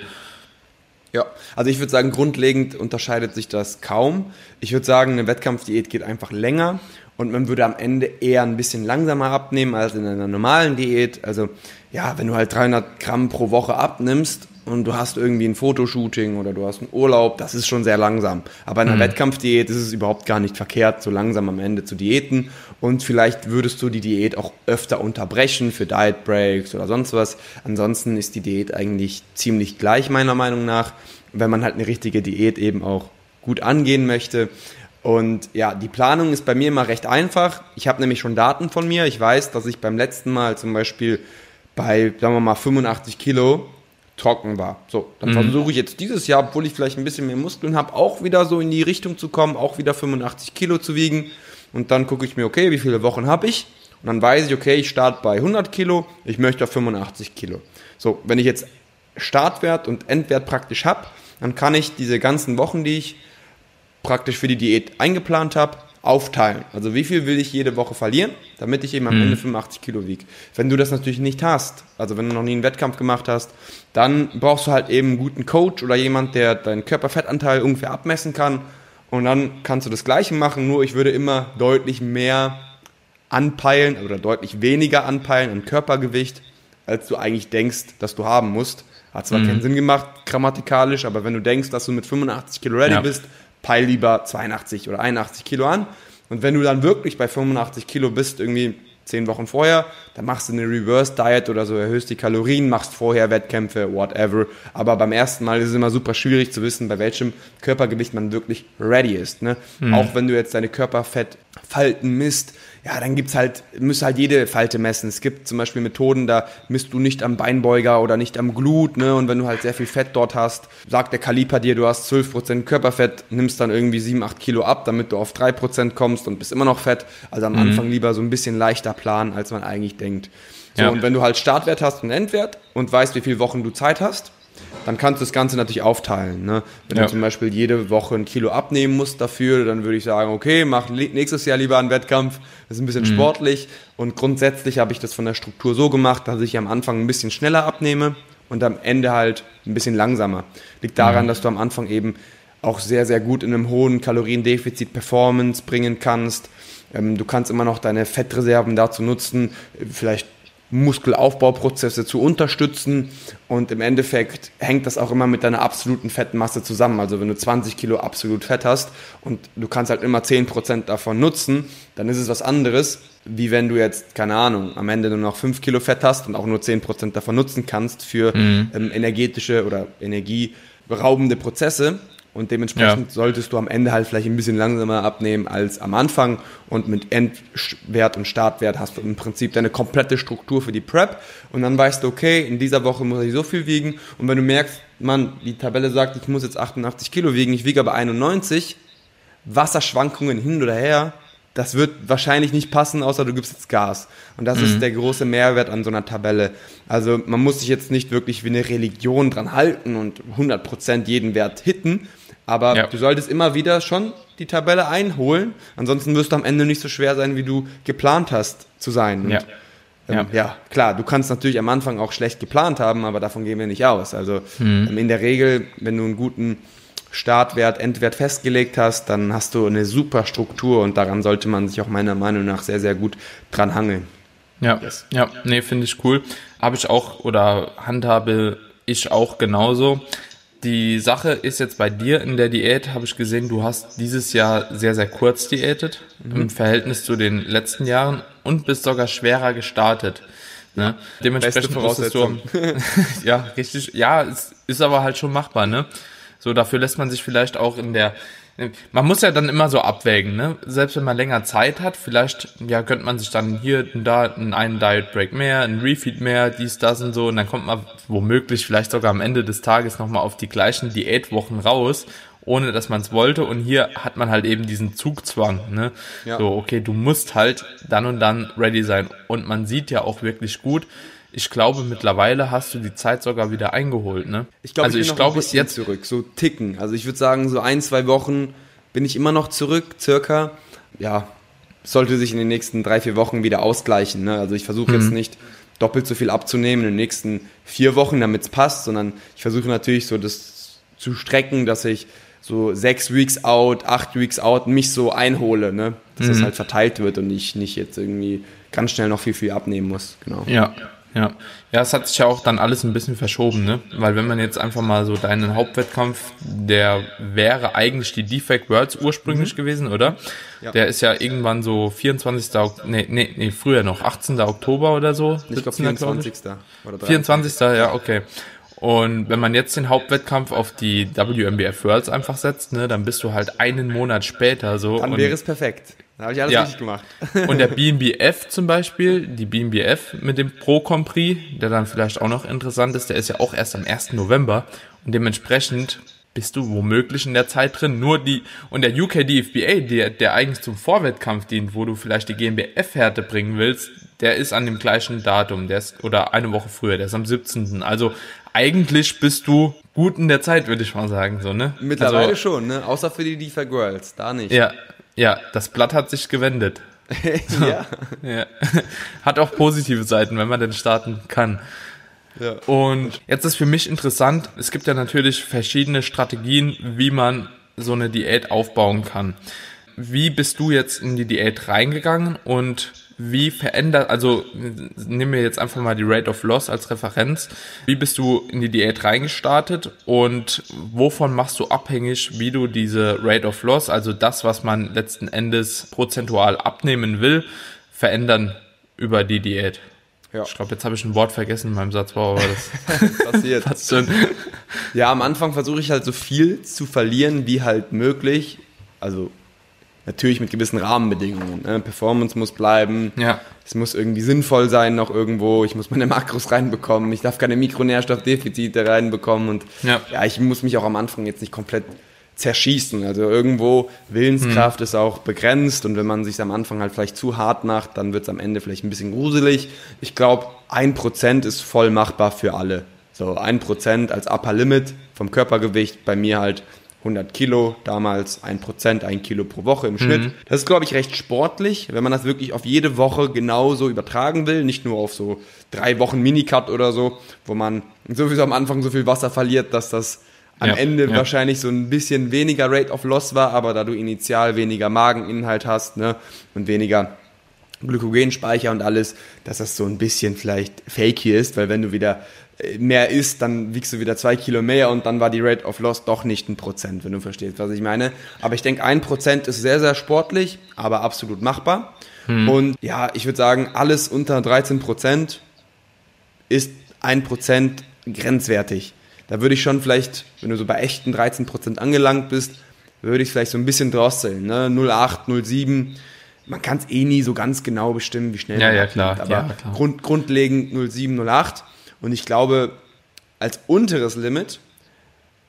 Ja, also ich würde sagen, grundlegend unterscheidet sich das kaum. Ich würde sagen, eine Wettkampfdiät geht einfach länger und man würde am Ende eher ein bisschen langsamer abnehmen als in einer normalen Diät. Also ja, wenn du halt 300 Gramm pro Woche abnimmst und du hast irgendwie ein Fotoshooting oder du hast einen Urlaub, das ist schon sehr langsam. Aber in einer mhm. Wettkampfdiät ist es überhaupt gar nicht verkehrt, so langsam am Ende zu diäten. Und vielleicht würdest du die Diät auch öfter unterbrechen für Diet Breaks oder sonst was. Ansonsten ist die Diät eigentlich ziemlich gleich meiner Meinung nach, wenn man halt eine richtige Diät eben auch gut angehen möchte. Und ja, die Planung ist bei mir immer recht einfach. Ich habe nämlich schon Daten von mir. Ich weiß, dass ich beim letzten Mal zum Beispiel bei, sagen wir mal, 85 Kilo trocken war. So, dann mhm. versuche ich jetzt dieses Jahr, obwohl ich vielleicht ein bisschen mehr Muskeln habe, auch wieder so in die Richtung zu kommen, auch wieder 85 Kilo zu wiegen. Und dann gucke ich mir, okay, wie viele Wochen habe ich? Und dann weiß ich, okay, ich starte bei 100 Kilo, ich möchte auf 85 Kilo. So, wenn ich jetzt Startwert und Endwert praktisch habe, dann kann ich diese ganzen Wochen, die ich praktisch für die Diät eingeplant habe, aufteilen. Also wie viel will ich jede Woche verlieren, damit ich eben am mhm. Ende 85 Kilo wiege. Wenn du das natürlich nicht hast, also wenn du noch nie einen Wettkampf gemacht hast, dann brauchst du halt eben einen guten Coach oder jemand, der deinen Körperfettanteil ungefähr abmessen kann. Und dann kannst du das Gleiche machen, nur ich würde immer deutlich mehr anpeilen oder deutlich weniger anpeilen an Körpergewicht, als du eigentlich denkst, dass du haben musst. Hat zwar mhm. keinen Sinn gemacht, grammatikalisch, aber wenn du denkst, dass du mit 85 Kilo ready ja. bist, peil lieber 82 oder 81 Kilo an. Und wenn du dann wirklich bei 85 Kilo bist, irgendwie zehn Wochen vorher, dann machst du eine Reverse Diet oder so, erhöhst die Kalorien, machst vorher Wettkämpfe, whatever. Aber beim ersten Mal ist es immer super schwierig zu wissen, bei welchem Körpergewicht man wirklich ready ist. Ne? Mhm. Auch wenn du jetzt deine Körperfett Falten misst, ja, dann gibt's halt, müsst halt jede Falte messen. Es gibt zum Beispiel Methoden, da misst du nicht am Beinbeuger oder nicht am Glut, ne? Und wenn du halt sehr viel Fett dort hast, sagt der Kaliper dir, du hast 12% Körperfett, nimmst dann irgendwie 7, 8 Kilo ab, damit du auf 3% kommst und bist immer noch fett. Also am mhm. Anfang lieber so ein bisschen leichter planen, als man eigentlich denkt. So, ja. und wenn du halt Startwert hast und Endwert und weißt, wie viele Wochen du Zeit hast, dann kannst du das Ganze natürlich aufteilen. Ne? Wenn ja. du zum Beispiel jede Woche ein Kilo abnehmen musst dafür, dann würde ich sagen, okay, mach nächstes Jahr lieber einen Wettkampf. Das ist ein bisschen mhm. sportlich. Und grundsätzlich habe ich das von der Struktur so gemacht, dass ich am Anfang ein bisschen schneller abnehme und am Ende halt ein bisschen langsamer. Liegt daran, mhm. dass du am Anfang eben auch sehr, sehr gut in einem hohen Kaloriendefizit Performance bringen kannst. Ähm, du kannst immer noch deine Fettreserven dazu nutzen, vielleicht Muskelaufbauprozesse zu unterstützen. Und im Endeffekt hängt das auch immer mit deiner absoluten Fettmasse zusammen. Also wenn du 20 Kilo absolut Fett hast und du kannst halt immer 10% davon nutzen, dann ist es was anderes, wie wenn du jetzt, keine Ahnung, am Ende nur noch 5 Kilo Fett hast und auch nur 10% davon nutzen kannst für mhm. ähm, energetische oder energieberaubende Prozesse. Und dementsprechend ja. solltest du am Ende halt vielleicht ein bisschen langsamer abnehmen als am Anfang. Und mit Endwert und Startwert hast du im Prinzip deine komplette Struktur für die Prep. Und dann weißt du, okay, in dieser Woche muss ich so viel wiegen. Und wenn du merkst, man, die Tabelle sagt, ich muss jetzt 88 Kilo wiegen, ich wiege aber 91, Wasserschwankungen hin oder her, das wird wahrscheinlich nicht passen, außer du gibst jetzt Gas. Und das mhm. ist der große Mehrwert an so einer Tabelle. Also man muss sich jetzt nicht wirklich wie eine Religion dran halten und 100% jeden Wert hitten, aber ja. du solltest immer wieder schon die Tabelle einholen. Ansonsten wirst du am Ende nicht so schwer sein, wie du geplant hast zu sein. Und, ja. Ähm, ja. ja. klar, du kannst natürlich am Anfang auch schlecht geplant haben, aber davon gehen wir nicht aus. Also mhm. Ähm, in der Regel, wenn du einen guten Startwert, Endwert festgelegt hast, dann hast du eine super Struktur und daran sollte man sich auch meiner Meinung nach sehr, sehr gut dran hangeln. Ja, yes. ja, nee, finde ich cool. Habe ich auch oder handhabe ich auch genauso. Die Sache ist jetzt bei dir in der Diät, habe ich gesehen, du hast dieses Jahr sehr, sehr kurz diätet mhm. im Verhältnis zu den letzten Jahren und bist sogar schwerer gestartet. Ne? Dementsprechend musstest du, [laughs] ja, richtig, ja, es ist aber halt schon machbar, ne? So, dafür lässt man sich vielleicht auch in der man muss ja dann immer so abwägen, ne? Selbst wenn man länger Zeit hat, vielleicht, ja, könnte man sich dann hier und da einen Diet Break mehr, einen Refeed mehr, dies, das und so, und dann kommt man womöglich vielleicht sogar am Ende des Tages nochmal auf die gleichen Diätwochen raus, ohne dass man es wollte. Und hier hat man halt eben diesen Zugzwang, ne? Ja. So, okay, du musst halt dann und dann ready sein. Und man sieht ja auch wirklich gut, ich glaube, mittlerweile hast du die Zeit sogar wieder eingeholt, ne? Ich glaube, also ich, ich glaube jetzt zurück, so ticken. Also ich würde sagen, so ein, zwei Wochen bin ich immer noch zurück, circa. Ja, sollte sich in den nächsten drei, vier Wochen wieder ausgleichen. Ne? Also ich versuche mhm. jetzt nicht doppelt so viel abzunehmen in den nächsten vier Wochen, damit es passt, sondern ich versuche natürlich so das zu strecken, dass ich so sechs Weeks out, acht Weeks out mich so einhole, ne? Dass mhm. das halt verteilt wird und ich nicht jetzt irgendwie ganz schnell noch viel, viel abnehmen muss. Genau. Ja. Ja, ja, es hat sich ja auch dann alles ein bisschen verschoben, ne? Weil wenn man jetzt einfach mal so deinen Hauptwettkampf, der wäre eigentlich die Defect Worlds ursprünglich mhm. gewesen, oder? Ja. Der ist ja irgendwann so 24. nee, nee, nee, früher noch, 18. Oktober oder so. Ich glaube 24. Oder 24. Ja, okay. Und wenn man jetzt den Hauptwettkampf auf die WMBF Worlds einfach setzt, ne, dann bist du halt einen Monat später so. Dann wäre es perfekt. Da habe ich alles ja. richtig gemacht. [laughs] Und der BNBF zum Beispiel, die BNBF mit dem Pro Compris, der dann vielleicht auch noch interessant ist, der ist ja auch erst am 1. November und dementsprechend bist du womöglich in der Zeit drin. Nur die, und der UK DFBA, der, der eigentlich zum Vorwettkampf dient, wo du vielleicht die GmbF-Härte bringen willst, der ist an dem gleichen Datum, der ist, oder eine Woche früher, der ist am 17. Also eigentlich bist du gut in der Zeit, würde ich mal sagen, so, ne? Mittlerweile also, schon, ne? Außer für die DeFi Girls, da nicht. Ja, ja, das Blatt hat sich gewendet. [laughs] ja. ja. Hat auch positive Seiten, wenn man denn starten kann. Ja. Und jetzt ist für mich interessant, es gibt ja natürlich verschiedene Strategien, wie man so eine Diät aufbauen kann. Wie bist du jetzt in die Diät reingegangen und wie verändert, also nehmen wir jetzt einfach mal die Rate of Loss als Referenz. Wie bist du in die Diät reingestartet und wovon machst du abhängig, wie du diese Rate of Loss, also das, was man letzten Endes prozentual abnehmen will, verändern über die Diät? Ja. Ich glaube, jetzt habe ich ein Wort vergessen in meinem Satz, wow, aber das [laughs] passiert. ja, am Anfang versuche ich halt so viel zu verlieren wie halt möglich. Also Natürlich mit gewissen Rahmenbedingungen. Ne? Performance muss bleiben. Ja. Es muss irgendwie sinnvoll sein noch irgendwo. Ich muss meine Makros reinbekommen. Ich darf keine Mikronährstoffdefizite reinbekommen. Und Ja. ja, ich muss mich auch am Anfang jetzt nicht komplett zerschießen. Also irgendwo Willenskraft ist auch begrenzt und wenn man sich am Anfang halt vielleicht zu hart macht, dann wird es am Ende vielleicht ein bisschen gruselig. Ich glaube, ein Prozent ist voll machbar für alle. So ein Prozent als Upper Limit vom Körpergewicht, bei mir halt 100 Kilo, damals ein Prozent, ein Kilo pro Woche im Schnitt. Das ist, glaube ich, recht sportlich, wenn man das wirklich auf jede Woche genauso übertragen will, nicht nur auf so drei Wochen Minicut oder so, wo man sowieso am Anfang so viel Wasser verliert, dass das am Ja, Ende ja. wahrscheinlich so ein bisschen weniger Rate of Loss war, aber da du initial weniger Mageninhalt hast ne, und weniger Glykogenspeicher und alles, dass das so ein bisschen vielleicht fakey ist, weil wenn du wieder mehr isst, dann wiegst du wieder zwei Kilo mehr und dann war die Rate of Loss doch nicht ein Prozent, wenn du verstehst, was ich meine. Aber ich denke, ein Prozent ist sehr, sehr sportlich, aber absolut machbar. Und ja, ich würde sagen, alles unter 13 Prozent ist ein Prozent grenzwertig. Da würde ich schon vielleicht, wenn du so bei echten 13% angelangt bist, würde ich vielleicht so ein bisschen drosseln. Ne? 0,8, 0,7. Man kann es eh nie so ganz genau bestimmen, wie schnell Ja, man ja, klar. Aber Ja, klar. Grund, grundlegend 0,7, 0,8. Und ich glaube, als unteres Limit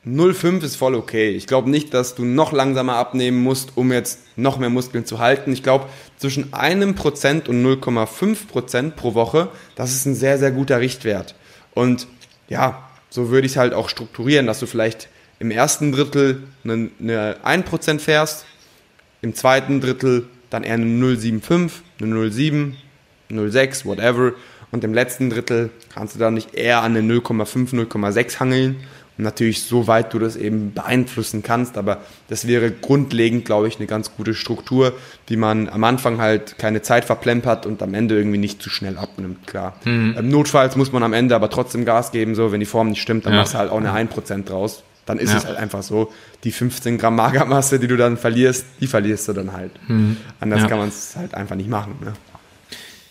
0,5 ist voll okay. Ich glaube nicht, dass du noch langsamer abnehmen musst, um jetzt noch mehr Muskeln zu halten. Ich glaube, zwischen einem Prozent und 0,5 Prozent pro Woche, das ist ein sehr, sehr guter Richtwert. Und ja, so würde ich es halt auch strukturieren, dass du vielleicht im ersten Drittel eine, eine 1% fährst, im zweiten Drittel dann eher eine 0,75, eine 0,7, 0,6, whatever. Und im letzten Drittel kannst du dann nicht eher an eine 0,5, 0,6 hangeln. Und natürlich so weit du das eben beeinflussen kannst. Aber das wäre grundlegend, glaube ich, eine ganz gute Struktur, wie man am Anfang halt keine Zeit verplempert und am Ende irgendwie nicht zu schnell abnimmt, klar. Ähm, notfalls muss man am Ende aber trotzdem Gas geben, so, wenn die Form nicht stimmt, dann Ja. machst du halt auch eine 1% draus. Dann ist Ja. es halt einfach so. Die 15 Gramm Magermasse, die du dann verlierst, die verlierst du dann halt. Anders Ja. kann man es halt einfach nicht machen. Ne?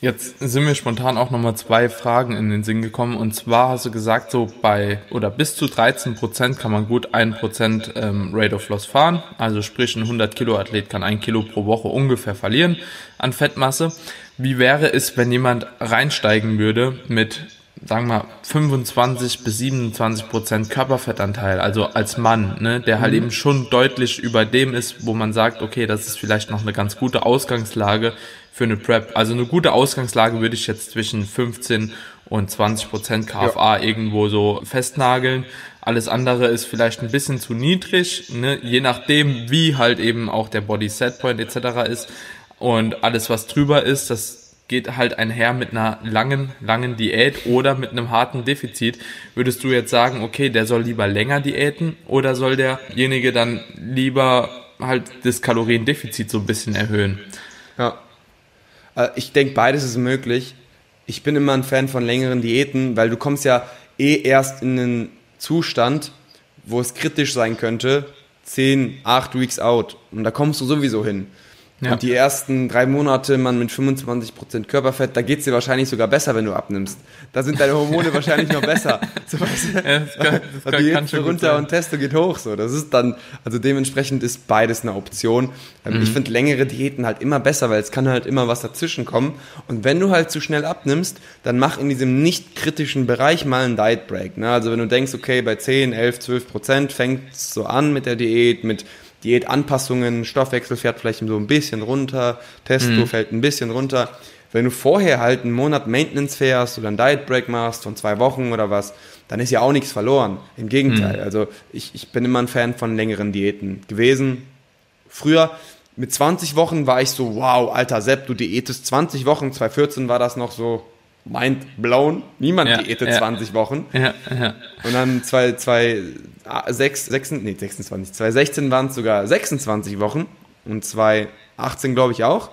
Jetzt sind mir spontan auch nochmal zwei Fragen in den Sinn gekommen. Und zwar hast du gesagt, so bei oder bis zu 13 Prozent kann man gut 1 Prozent ähm, Rate of Loss fahren. Also sprich, ein 100 Kilo Athlet kann ein Kilo pro Woche ungefähr verlieren an Fettmasse. Wie wäre es, wenn jemand reinsteigen würde mit, sagen wir mal, 25 bis 27 Prozent Körperfettanteil, also als Mann, ne, der halt eben schon deutlich über dem ist, wo man sagt, okay, das ist vielleicht noch eine ganz gute Ausgangslage für eine Prep. Also eine gute Ausgangslage würde ich jetzt zwischen 15 und 20 Prozent KFA irgendwo so festnageln. Alles andere ist vielleicht ein bisschen zu niedrig, ne? je nachdem, wie halt eben auch der Body Set Point etc. ist. Und alles, was drüber ist, das geht halt einher mit einer langen, langen Diät oder mit einem harten Defizit. Würdest du jetzt sagen, okay, der soll lieber länger diäten oder soll derjenige dann lieber halt das Kaloriendefizit so ein bisschen erhöhen? Ja. Äh, Ich denke, beides ist möglich. Ich bin immer ein Fan von längeren Diäten, weil du kommst ja eh erst in einen Zustand, wo es kritisch sein könnte, 10, 8 Weeks out. Und da kommst du sowieso hin. Ja. Und die ersten drei Monate, man mit 25% Körperfett, da geht's dir wahrscheinlich sogar besser, wenn du abnimmst. Da sind deine Hormone [laughs] wahrscheinlich noch besser. So, weißt du? Ja, das kann- das Und kann- die kann schon runter und Testo geht hoch. So, das ist dann, also dementsprechend ist beides eine Option. Ähm, Mhm. Ich finde längere Diäten halt immer besser, weil es kann halt immer was dazwischen kommen. Und wenn du halt zu schnell abnimmst, dann mach in diesem nicht kritischen Bereich mal einen Diet Break. Ne? Also wenn du denkst, okay, bei 10, 11, 12 Prozent fängt es so an mit der Diät, mit Diätanpassungen, Stoffwechsel fährt vielleicht so ein bisschen runter, Testo Mhm. fällt ein bisschen runter. Wenn du vorher halt einen Monat Maintenance fährst oder einen Diet Break machst von zwei Wochen oder was, dann ist ja auch nichts verloren. Im Gegenteil. Mhm. Also ich, ich bin immer ein Fan von längeren Diäten gewesen. Früher mit 20 Wochen war ich so, wow, alter Sepp, du diätest 20 Wochen. 2014 war das noch so mind blown. Niemand Ja, diätet ja. 20 Wochen. Ja, ja. Und dann 2, 2, 6, 6, nee, 26, 2016 waren es sogar 26 Wochen und 2018 glaube ich auch.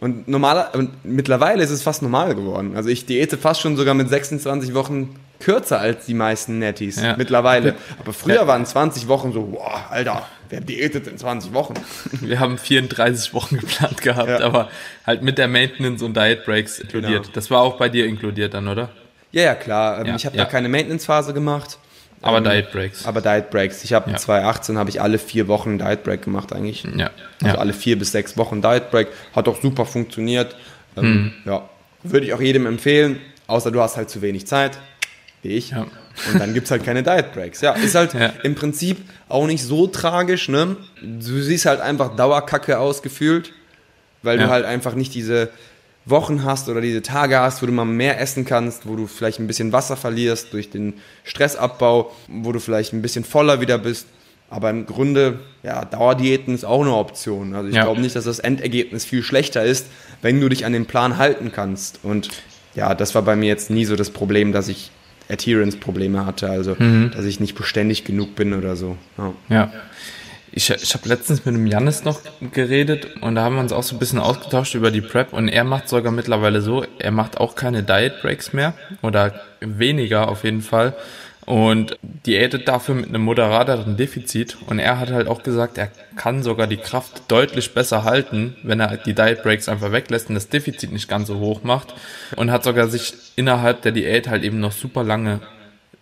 Und normaler, und mittlerweile ist es fast normal geworden. Also ich diäte fast schon sogar mit 26 Wochen kürzer als die meisten Netties. Ja. Mittlerweile. Aber früher Ja. waren 20 Wochen so, boah, Alter, wer diätet in 20 Wochen? [laughs] Wir haben 34 Wochen geplant gehabt, Ja. aber halt mit der Maintenance und Diet Breaks inkludiert. Genau. Das war auch bei dir inkludiert dann, oder? Ja, ja, klar. Ähm, ich habe ja. da keine Maintenance-Phase gemacht. Aber ähm, Diet Breaks. Aber Diet Breaks. Ich habe ja. 2018 habe ich alle vier Wochen Diet Break gemacht eigentlich. Ja. Also ja. alle vier bis sechs Wochen Diet Break. Hat auch super funktioniert. Ähm, mhm. Ja. Würde ich auch jedem empfehlen, außer du hast halt zu wenig Zeit, wie ich. Ja. Und dann gibt es halt keine Diet Breaks. Ja, ist halt ja. im Prinzip auch nicht so tragisch, ne? Du siehst halt einfach Dauerkacke ausgefühlt, weil ja. du halt einfach nicht diese Wochen hast oder diese Tage hast, wo du mal mehr essen kannst, wo du vielleicht ein bisschen Wasser verlierst durch den Stressabbau, wo du vielleicht ein bisschen voller wieder bist. Aber im Grunde, ja, Dauerdiäten ist auch eine Option. Also ich ja. glaube nicht, dass das Endergebnis viel schlechter ist, wenn du dich an den Plan halten kannst. Und ja, das war bei mir jetzt nie so das Problem, dass ich Adherence-Probleme hatte, also mhm. dass ich nicht beständig genug bin oder so. Ja. ja. Ich, ich habe letztens mit dem Jannis noch geredet und da haben wir uns auch so ein bisschen ausgetauscht über die Prep und er macht sogar mittlerweile so, er macht auch keine Diet Breaks mehr oder weniger auf jeden Fall und diätet dafür mit einem moderateren Defizit. Und er hat halt auch gesagt, er kann sogar die Kraft deutlich besser halten, wenn er die Diet Breaks einfach weglässt und das Defizit nicht ganz so hoch macht. Und hat sogar sich innerhalb der Diät halt eben noch super lange,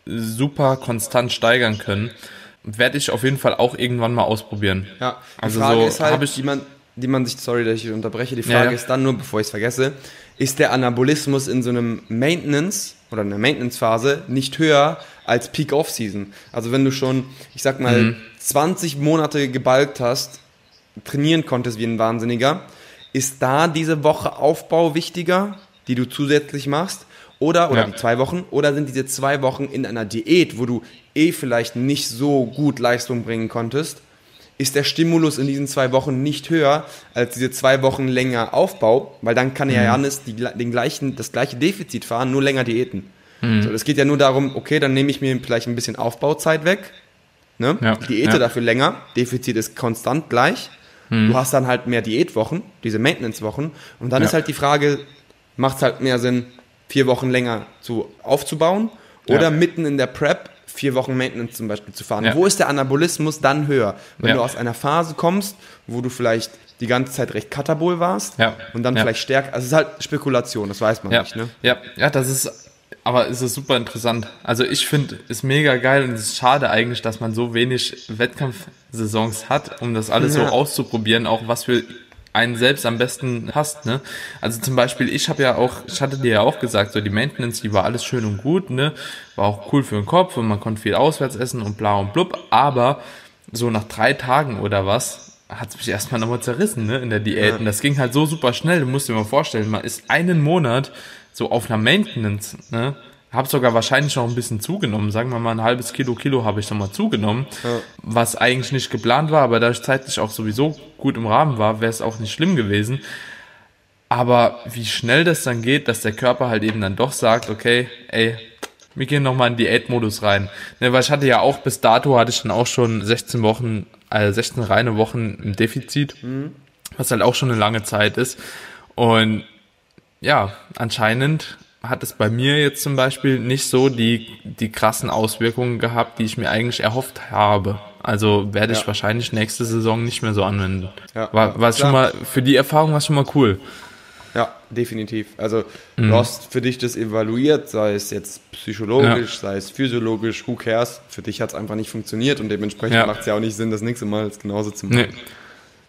super konstant steigern können. Werde ich auf jeden Fall auch irgendwann mal ausprobieren. Ja, die also Frage so ist halt, ich die man, die man sich, sorry, dass ich unterbreche, die Frage ja, ja. ist dann nur, bevor ich es vergesse, ist der Anabolismus in so einem Maintenance oder in einer Maintenance-Phase nicht höher als Peak Off-Season. Also wenn du schon, ich sag mal, mhm. 20 Monate gebalgt hast, trainieren konntest wie ein Wahnsinniger, ist da diese Woche Aufbau wichtiger, die du zusätzlich machst? Oder, oder ja. die zwei Wochen, oder sind diese zwei Wochen in einer Diät, wo du eh vielleicht nicht so gut Leistung bringen konntest, ist der Stimulus in diesen zwei Wochen nicht höher als diese zwei Wochen länger Aufbau, weil dann kann ja mhm. Janis die, den gleichen, das gleiche Defizit fahren, nur länger Diäten. Mhm. So, es geht ja nur darum, okay, dann nehme ich mir vielleicht ein bisschen Aufbauzeit weg, ne? Ja, Diäte ja. dafür länger, Defizit ist konstant gleich. Mhm. Du hast dann halt mehr Diätwochen, diese Maintenance-Wochen. Und dann ja. ist halt die Frage, macht es halt mehr Sinn, vier Wochen länger zu, aufzubauen oder mitten in der Prep vier Wochen Maintenance zum Beispiel zu fahren. Wo ist der Anabolismus dann höher? Wenn du aus einer Phase kommst, wo du vielleicht die ganze Zeit recht katabol warst ja. und dann ja. vielleicht stärker. Also es ist halt Spekulation, das weiß man ja. nicht. Ne? Ja, ja, das ist aber es ist super interessant. Also ich finde es mega geil und es ist schade eigentlich, dass man so wenig Wettkampfsaisons hat, um das alles ja. so auszuprobieren, auch was für einen selbst am besten passt, ne? Also zum Beispiel, ich habe ja auch, ich hatte dir ja auch gesagt, so die Maintenance, die war alles schön und gut, ne? War auch cool für den Kopf und man konnte viel auswärts essen und bla und blub, aber so nach drei Tagen oder was, hat es mich erstmal nochmal zerrissen, ne, in der Diät. Ja. Und das ging halt so super schnell, du musst dir mal vorstellen, man ist einen Monat so auf einer Maintenance, ne? Habe sogar wahrscheinlich noch ein bisschen zugenommen. Sagen wir mal ein halbes Kilo, Kilo habe ich nochmal zugenommen, ja. was eigentlich nicht geplant war, aber da ich zeitlich auch sowieso gut im Rahmen war, wäre es auch nicht schlimm gewesen. Aber wie schnell das dann geht, dass der Körper halt eben dann doch sagt, okay, ey, wir gehen nochmal in Diätmodus rein. Ne, weil ich hatte ja auch bis dato hatte ich dann auch schon 16 Wochen, also 16 reine Wochen im Defizit, mhm. was halt auch schon eine lange Zeit ist. Und ja, anscheinend hat es bei mir jetzt zum Beispiel nicht so die, die krassen Auswirkungen gehabt, die ich mir eigentlich erhofft habe. Also werde ich ja. wahrscheinlich nächste Saison nicht mehr so anwenden. Ja, war war schon mal, für die Erfahrung war es schon mal cool. Ja, definitiv. Also mhm. du hast für dich das evaluiert, sei es jetzt psychologisch, ja. sei es physiologisch, who cares. Für dich hat es einfach nicht funktioniert und dementsprechend ja. macht es ja auch nicht Sinn, das nächste Mal es genauso zu machen. Nee.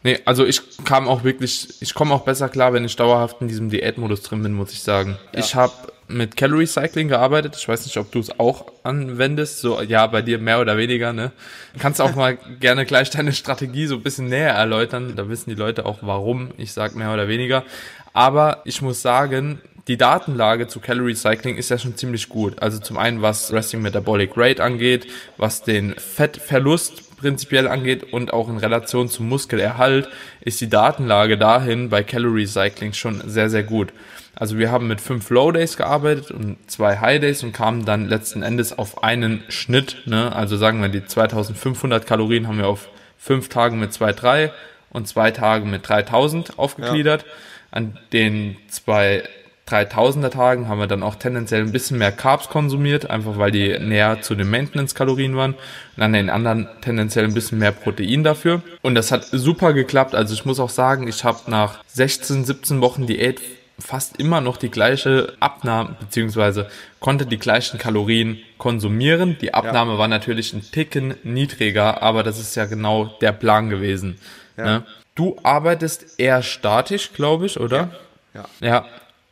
Nee, also ich kam auch wirklich, ich komme auch besser klar, wenn ich dauerhaft in diesem Diätmodus drin bin, muss ich sagen. Ja. Ich habe mit Calorie Cycling gearbeitet. Ich weiß nicht, ob du es auch anwendest. So, ja, bei dir mehr oder weniger, ne? Kannst auch mal [laughs] gerne gleich deine Strategie so ein bisschen näher erläutern. Da wissen die Leute auch, warum ich sage mehr oder weniger. Aber ich muss sagen, die Datenlage zu Calorie Cycling ist ja schon ziemlich gut. Also zum einen, was Resting Metabolic Rate angeht, was den Fettverlust prinzipiell angeht und auch in Relation zum Muskelerhalt ist die Datenlage dahin bei Calorie Cycling schon sehr, sehr gut. Also wir haben mit fünf Low Days gearbeitet und zwei High Days und kamen dann letzten Endes auf einen Schnitt. Ne? Also sagen wir, die 2500 Kalorien haben wir auf fünf Tagen mit 2,3 und zwei Tagen mit 3000 aufgegliedert. Ja. An den zwei 3000er Tagen haben wir dann auch tendenziell ein bisschen mehr Carbs konsumiert, einfach weil die näher zu den Maintenance-Kalorien waren. Und an den anderen tendenziell ein bisschen mehr Protein dafür. Und das hat super geklappt. Also ich muss auch sagen, ich habe nach 16, 17 Wochen Diät fast immer noch die gleiche Abnahme, beziehungsweise konnte die gleichen Kalorien konsumieren. Die Abnahme ja. war natürlich ein Ticken niedriger, aber das ist ja genau der Plan gewesen. Ja. Ne? Du arbeitest eher statisch, glaube ich, oder? Ja. ja. Ja,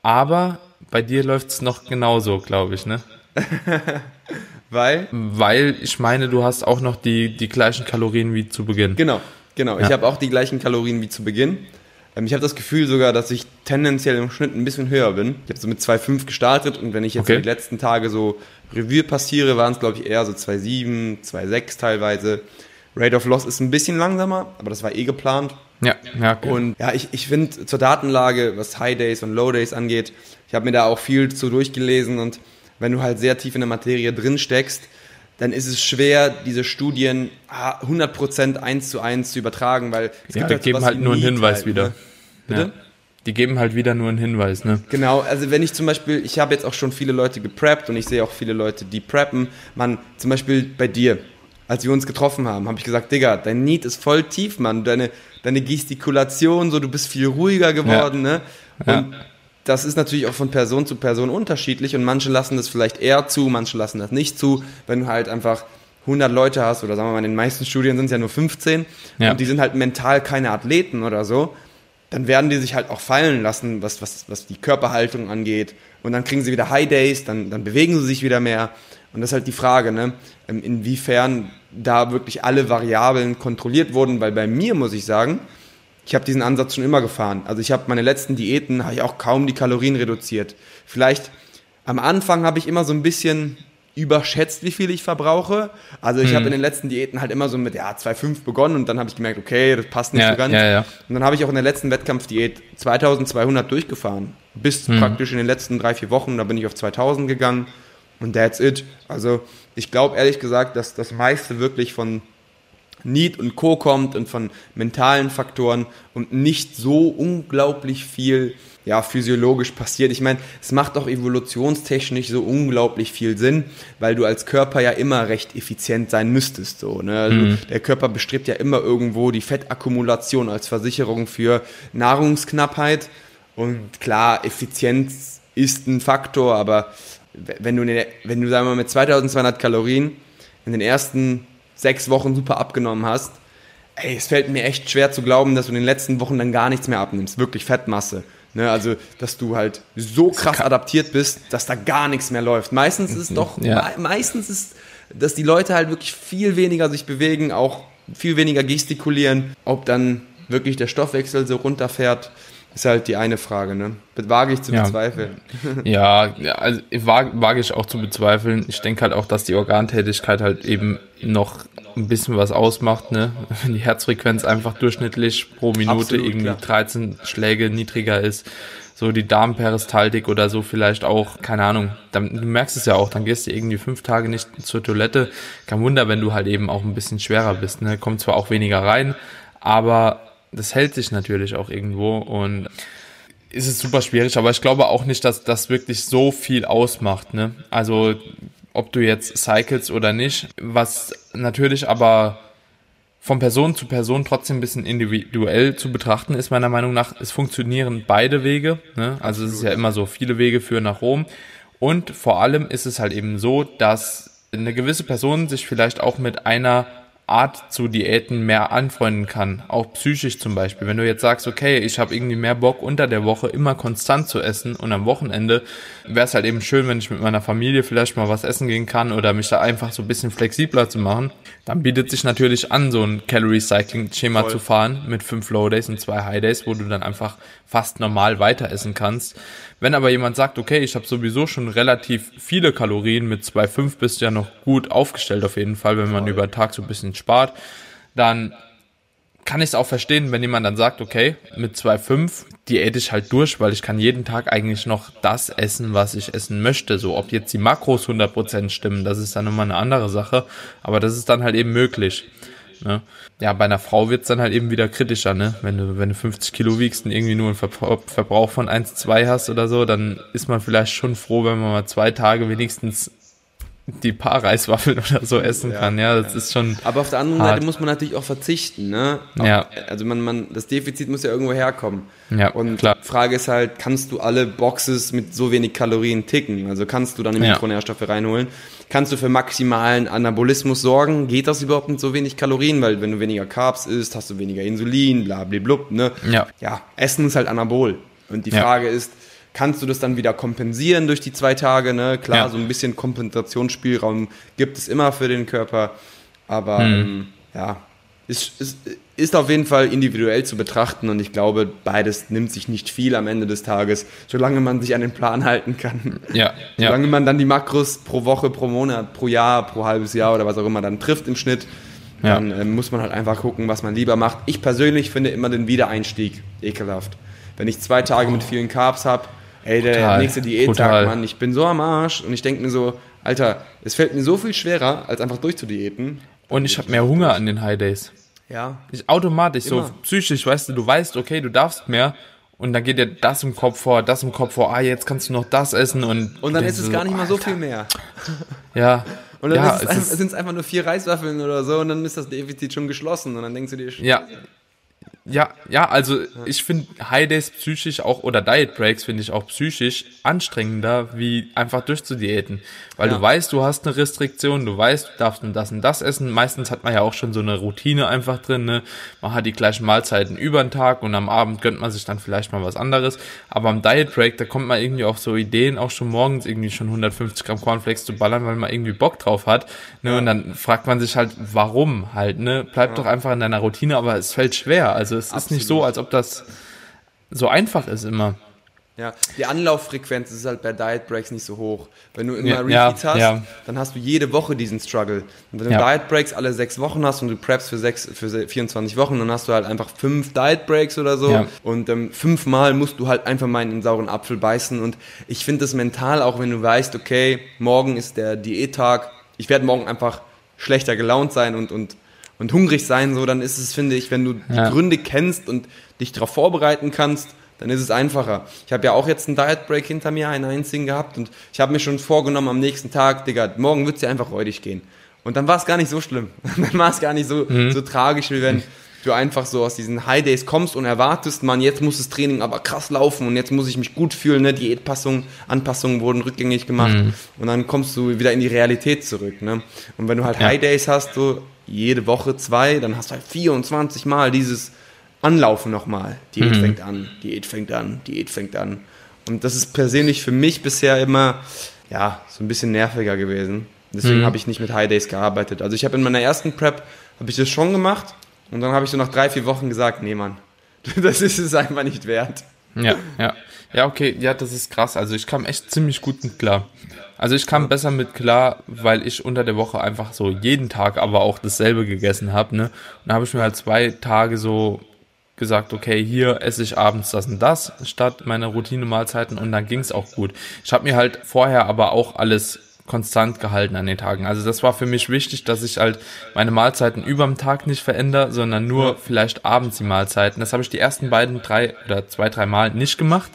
aber bei dir läuft es noch genauso, glaube ich, ne? [laughs] Weil? Weil ich meine, du hast auch noch die, die gleichen Kalorien wie zu Beginn. Genau, genau. Ja. Ich habe auch die gleichen Kalorien wie zu Beginn. Ähm, ich habe das Gefühl sogar, dass ich tendenziell im Schnitt ein bisschen höher bin. Ich habe so mit 2,5 gestartet und wenn ich jetzt okay. die letzten Tage so Revue passiere, waren es glaube ich eher so 2,7, 2,6 teilweise. Rate of Loss ist ein bisschen langsamer, aber das war eh geplant. Ja, ja. Okay. Und ja, ich, ich finde zur Datenlage, was High Days und Low Days angeht, ich habe mir da auch viel zu durchgelesen und wenn du halt sehr tief in der Materie drin steckst, dann ist es schwer, diese Studien 100% eins zu eins zu übertragen, weil es ja, gibt halt geben halt nur einen Hinweis halt, wieder. Ne? Ja. Die geben halt wieder nur einen Hinweis, ne? Genau, also wenn ich zum Beispiel, ich habe jetzt auch schon viele Leute gepreppt und ich sehe auch viele Leute, die preppen. Man, zum Beispiel bei dir, als wir uns getroffen haben, habe ich gesagt, Digga, dein Need ist voll tief, Mann. Deine, deine Gestikulation, so, du bist viel ruhiger geworden, ja. ne? Und ja das ist natürlich auch von Person zu Person unterschiedlich und manche lassen das vielleicht eher zu, manche lassen das nicht zu. Wenn du halt einfach 100 Leute hast oder sagen wir mal, in den meisten Studien sind es ja nur 15 ja. und die sind halt mental keine Athleten oder so, dann werden die sich halt auch fallen lassen, was, was, was die Körperhaltung angeht. Und dann kriegen sie wieder High Days, dann, dann bewegen sie sich wieder mehr. Und das ist halt die Frage, ne? Ähm, inwiefern da wirklich alle Variablen kontrolliert wurden, weil bei mir muss ich sagen, ich habe diesen Ansatz schon immer gefahren. Also ich habe meine letzten Diäten, habe ich auch kaum die Kalorien reduziert. Vielleicht am Anfang habe ich immer so ein bisschen überschätzt, wie viel ich verbrauche. Also ich hm. habe in den letzten Diäten halt immer so mit ja 2,5 begonnen und dann habe ich gemerkt, okay, das passt nicht ja, so ganz. Ja, ja. Und dann habe ich auch in der letzten Wettkampfdiät 2200 durchgefahren. Bis hm. praktisch in den letzten drei, vier Wochen, da bin ich auf 2000 gegangen und that's it. Also ich glaube ehrlich gesagt, dass das meiste wirklich von Need und Co. kommt und von mentalen Faktoren und nicht so unglaublich viel ja, physiologisch passiert. Ich meine, es macht auch evolutionstechnisch so unglaublich viel Sinn, weil du als Körper ja immer recht effizient sein müsstest. So, ne? also mhm. Der Körper bestrebt ja immer irgendwo die Fettakkumulation als Versicherung für Nahrungsknappheit. Und klar, Effizienz ist ein Faktor, aber wenn du, wenn du sagen wir mal, mit 2200 Kalorien in den ersten sechs Wochen super abgenommen hast, ey, es fällt mir echt schwer zu glauben, dass du in den letzten Wochen dann gar nichts mehr abnimmst. Wirklich Fettmasse. Ne, also, dass du halt so krass adaptiert bist, dass da gar nichts mehr läuft. Meistens ist es doch, ja. me meistens ist, dass die Leute halt wirklich viel weniger sich bewegen, auch viel weniger gestikulieren. Ob dann wirklich der Stoffwechsel so runterfährt, ist halt die eine Frage, ne? Wage ich zu ja. bezweifeln. [laughs] Ja, ja also wage, wage ich auch zu bezweifeln. Ich denke halt auch, dass die Organtätigkeit halt eben noch ein bisschen was ausmacht, ne? [laughs] Wenn die Herzfrequenz einfach durchschnittlich pro Minute Absolut, irgendwie klar. 13 Schläge niedriger ist. So die Darmperistaltik oder so vielleicht auch, keine Ahnung. Dann, du merkst es ja auch, dann gehst du irgendwie fünf Tage nicht zur Toilette. Kein Wunder, wenn du halt eben auch ein bisschen schwerer bist, ne? Kommt zwar auch weniger rein, aber das hält sich natürlich auch irgendwo und ist es super schwierig, aber ich glaube auch nicht, dass das wirklich so viel ausmacht. Ne? Also ob du jetzt cycles oder nicht, was natürlich aber von Person zu Person trotzdem ein bisschen individuell zu betrachten ist, meiner Meinung nach. Es funktionieren beide Wege. Ne? Also es ist ja immer so, viele Wege führen nach Rom. Und vor allem ist es halt eben so, dass eine gewisse Person sich vielleicht auch mit einer Art zu Diäten mehr anfreunden kann, auch psychisch zum Beispiel. Wenn du jetzt sagst, okay, ich habe irgendwie mehr Bock unter der Woche immer konstant zu essen und am Wochenende wäre es halt eben schön, wenn ich mit meiner Familie vielleicht mal was essen gehen kann oder mich da einfach so ein bisschen flexibler zu machen, dann bietet sich natürlich an, so ein Calorie Cycling Schema zu fahren mit fünf Low Days und zwei High Days, wo du dann einfach fast normal weiter essen kannst. Wenn aber jemand sagt, okay, ich habe sowieso schon relativ viele Kalorien, mit 2,5 bist du ja noch gut aufgestellt auf jeden Fall, wenn man über Tag so ein bisschen spart, dann kann ich es auch verstehen, wenn jemand dann sagt, okay, mit 2,5 diät ich halt durch, weil ich kann jeden Tag eigentlich noch das essen, was ich essen möchte. So, ob jetzt die Makros 100% stimmen, das ist dann immer eine andere Sache, aber das ist dann halt eben möglich. Ne? Ja, bei einer Frau wird's dann halt eben wieder kritischer, ne? Wenn du, wenn du 50 Kilo wiegst und irgendwie nur einen Verbrauch von 1, 2 hast oder so, dann ist man vielleicht schon froh, wenn man mal zwei Tage wenigstens die paar Reiswaffeln oder so essen ja, kann. Ja, das ja. ist schon. Aber auf der anderen hart. Seite muss man natürlich auch verzichten, ne? Ja. Also man, man, das Defizit muss ja irgendwo herkommen. Ja. Und klar. Frage ist halt, kannst du alle Boxes mit so wenig Kalorien ticken? Also kannst du dann ja. Mikronährstoffe reinholen? Kannst du für maximalen Anabolismus sorgen? Geht das überhaupt mit so wenig Kalorien? Weil wenn du weniger Carbs isst, hast du weniger Insulin, bla, bla, bla ne? Ja. Ja, Essen ist halt Anabol. Und die Frage ist, kannst du das dann wieder kompensieren durch die zwei Tage. Ne? Klar, ja. so ein bisschen Kompensationsspielraum gibt es immer für den Körper, aber mhm. ähm, ja, ist, ist, ist auf jeden Fall individuell zu betrachten und ich glaube, beides nimmt sich nicht viel am Ende des Tages, solange man sich an den Plan halten kann. Ja, solange ja. man dann die Makros pro Woche, pro Monat, pro Jahr, pro halbes Jahr oder was auch immer dann trifft im Schnitt, dann äh, muss man halt einfach gucken, was man lieber macht. Ich persönlich finde immer den Wiedereinstieg ekelhaft. Wenn ich zwei Tage mit vielen Carbs habe, ey, der Total. nächste Diättag, Mann, ich bin so am Arsch und ich denke mir so, Alter, es fällt mir so viel schwerer, als einfach durchzudiäten. Und ich habe mehr Hunger an den High Days. Ja. Ich automatisch, Immer. so psychisch, weißt du, du weißt, okay, du darfst mehr. Und dann geht dir das im Kopf vor, das im Kopf vor, ah, jetzt kannst du noch das essen und. Und dann ist es so, gar nicht mal so viel mehr. [laughs] Ja. Und dann ja, sind es einfach nur vier Reiswaffeln oder so und dann ist das Defizit schon geschlossen und dann denkst du dir, ja, ja, ja, also ich finde High Days psychisch auch oder Diet Breaks finde ich auch psychisch anstrengender, wie einfach durchzudiäten. Weil ja. du weißt, du hast eine Restriktion, du weißt, du darfst nur das und das essen. Meistens hat man ja auch schon so eine Routine einfach drin. Ne? Man hat die gleichen Mahlzeiten über den Tag und am Abend gönnt man sich dann vielleicht mal was anderes. Aber am Diet Break, da kommt man irgendwie auf so Ideen, auch schon morgens irgendwie schon 150 Gramm Cornflakes zu ballern, weil man irgendwie Bock drauf hat. Ne? Und dann fragt man sich halt, warum halt, ne? Bleib ja. doch einfach in deiner Routine, aber es fällt schwer. Also es Absolut. ist nicht so, als ob das so einfach ist immer. Ja, die Anlauffrequenz ist halt bei Diet Breaks nicht so hoch. Wenn du immer ja, Repeats ja, hast, ja. dann hast du jede Woche diesen Struggle. Und wenn du Diet Breaks alle sechs Wochen hast und du preppst für, sechs, für 24 Wochen, dann hast du halt einfach fünf Diet Breaks oder so. Und ähm, fünfmal musst du halt einfach mal in den sauren Apfel beißen. Und ich finde das mental, auch wenn du weißt, okay, morgen ist der Diättag, ich werde morgen einfach schlechter gelaunt sein und, und und hungrig sein, so, dann ist es, finde ich, wenn du die Gründe kennst und dich darauf vorbereiten kannst, dann ist es einfacher. Ich habe ja auch jetzt einen Diet Break hinter mir, einen einzigen gehabt und ich habe mir schon vorgenommen am nächsten Tag, Digga, morgen wird es ja einfach räudig gehen. Und dann war es gar nicht so schlimm. [laughs] dann war es gar nicht so, mhm. so tragisch, wie wenn du einfach so aus diesen High Days kommst und erwartest, man, jetzt muss das Training aber krass laufen und jetzt muss ich mich gut fühlen, ne? Diätpassungen, Anpassungen wurden rückgängig gemacht mhm. und dann kommst du wieder in die Realität zurück, ne? Und wenn du halt ja. High Days hast, so jede Woche zwei, dann hast du halt 24 Mal dieses Anlaufen nochmal. Diät mhm. fängt an, Diät fängt an, Diät fängt an. Und das ist persönlich für mich bisher immer, ja, so ein bisschen nerviger gewesen. Deswegen mhm. habe ich nicht mit High Days gearbeitet. Also ich habe in meiner ersten Prep, habe ich das schon gemacht und dann habe ich so nach drei, vier Wochen gesagt, nee Mann, [laughs] das ist es einfach nicht wert. Ja, ja. Ja, okay, ja, das ist krass. Also ich kam echt ziemlich gut mit klar. Also ich kam besser mit klar, weil ich unter der Woche einfach so jeden Tag aber auch dasselbe gegessen habe, ne? Und da habe ich mir halt zwei Tage so gesagt, okay, hier esse ich abends das und das statt meiner Routine-Mahlzeiten und dann ging es auch gut. Ich habe mir halt vorher aber auch alles konstant gehalten an den Tagen. Also das war für mich wichtig, dass ich halt meine Mahlzeiten überm Tag nicht verändere, sondern nur ja. vielleicht abends die Mahlzeiten. Das habe ich die ersten beiden, drei oder zwei, drei Mal nicht gemacht.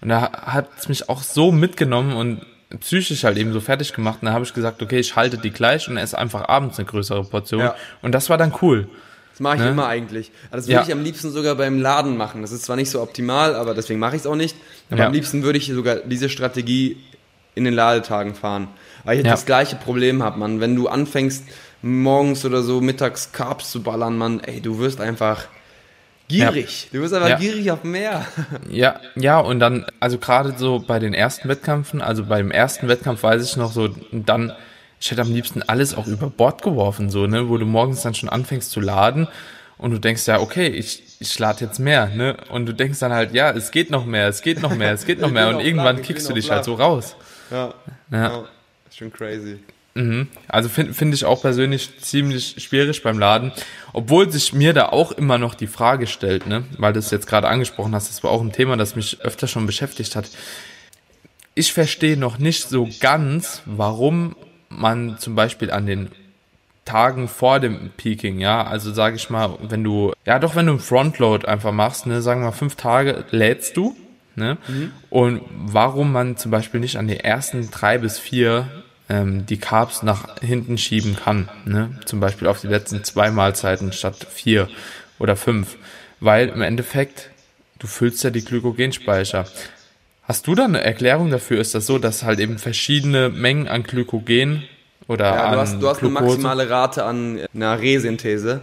Und da hat es mich auch so mitgenommen und psychisch halt eben so fertig gemacht. Und da habe ich gesagt, okay, ich halte die gleich und esse einfach abends eine größere Portion. Ja. Und das war dann cool. Das mache ich ne? immer eigentlich. Das würde ja. ich am liebsten sogar beim Laden machen. Das ist zwar nicht so optimal, aber deswegen mache ich es auch nicht. Aber am liebsten würde ich sogar diese Strategie in den Ladetagen fahren. Weil ich ja. das gleiche Problem habe, man. Wenn du anfängst, morgens oder so mittags Carbs zu ballern, man, ey, du wirst einfach gierig. Du wirst einfach gierig auf mehr. Ja, ja, und dann, also gerade so bei den ersten Wettkämpfen, also beim ersten Wettkampf weiß ich noch so, dann ich hätte am liebsten alles auch über Bord geworfen, so, ne, wo du morgens dann schon anfängst zu laden und du denkst ja, okay, ich, ich lade jetzt mehr, ne, und du denkst dann halt, ja, es geht noch mehr, es geht noch mehr, es geht noch [laughs] mehr und irgendwann kickst du dich halt so raus. Ja, ja. ja. Schon crazy. Mhm. Also finde find ich auch persönlich ziemlich schwierig beim Laden, obwohl sich mir da auch immer noch die Frage stellt, ne, weil du es jetzt gerade angesprochen hast, das war auch ein Thema, das mich öfter schon beschäftigt hat. Ich verstehe noch nicht so ganz, warum man zum Beispiel an den Tagen vor dem Peaking, ja, also sage ich mal, wenn du, ja doch, wenn du ein Frontload einfach machst, ne, sagen wir mal fünf Tage lädst du, ne, mhm. und warum man zum Beispiel nicht an die ersten drei bis vier ähm, die Carbs nach hinten schieben kann. Ne? Zum Beispiel auf die letzten zwei Mahlzeiten statt vier oder fünf. Weil im Endeffekt, du füllst ja die Glykogenspeicher. Hast du da eine Erklärung dafür? Ist das so, dass halt eben verschiedene Mengen an Glykogen oder Ja, an du hast, du hast eine Glucose- maximale Rate an einer Resynthese.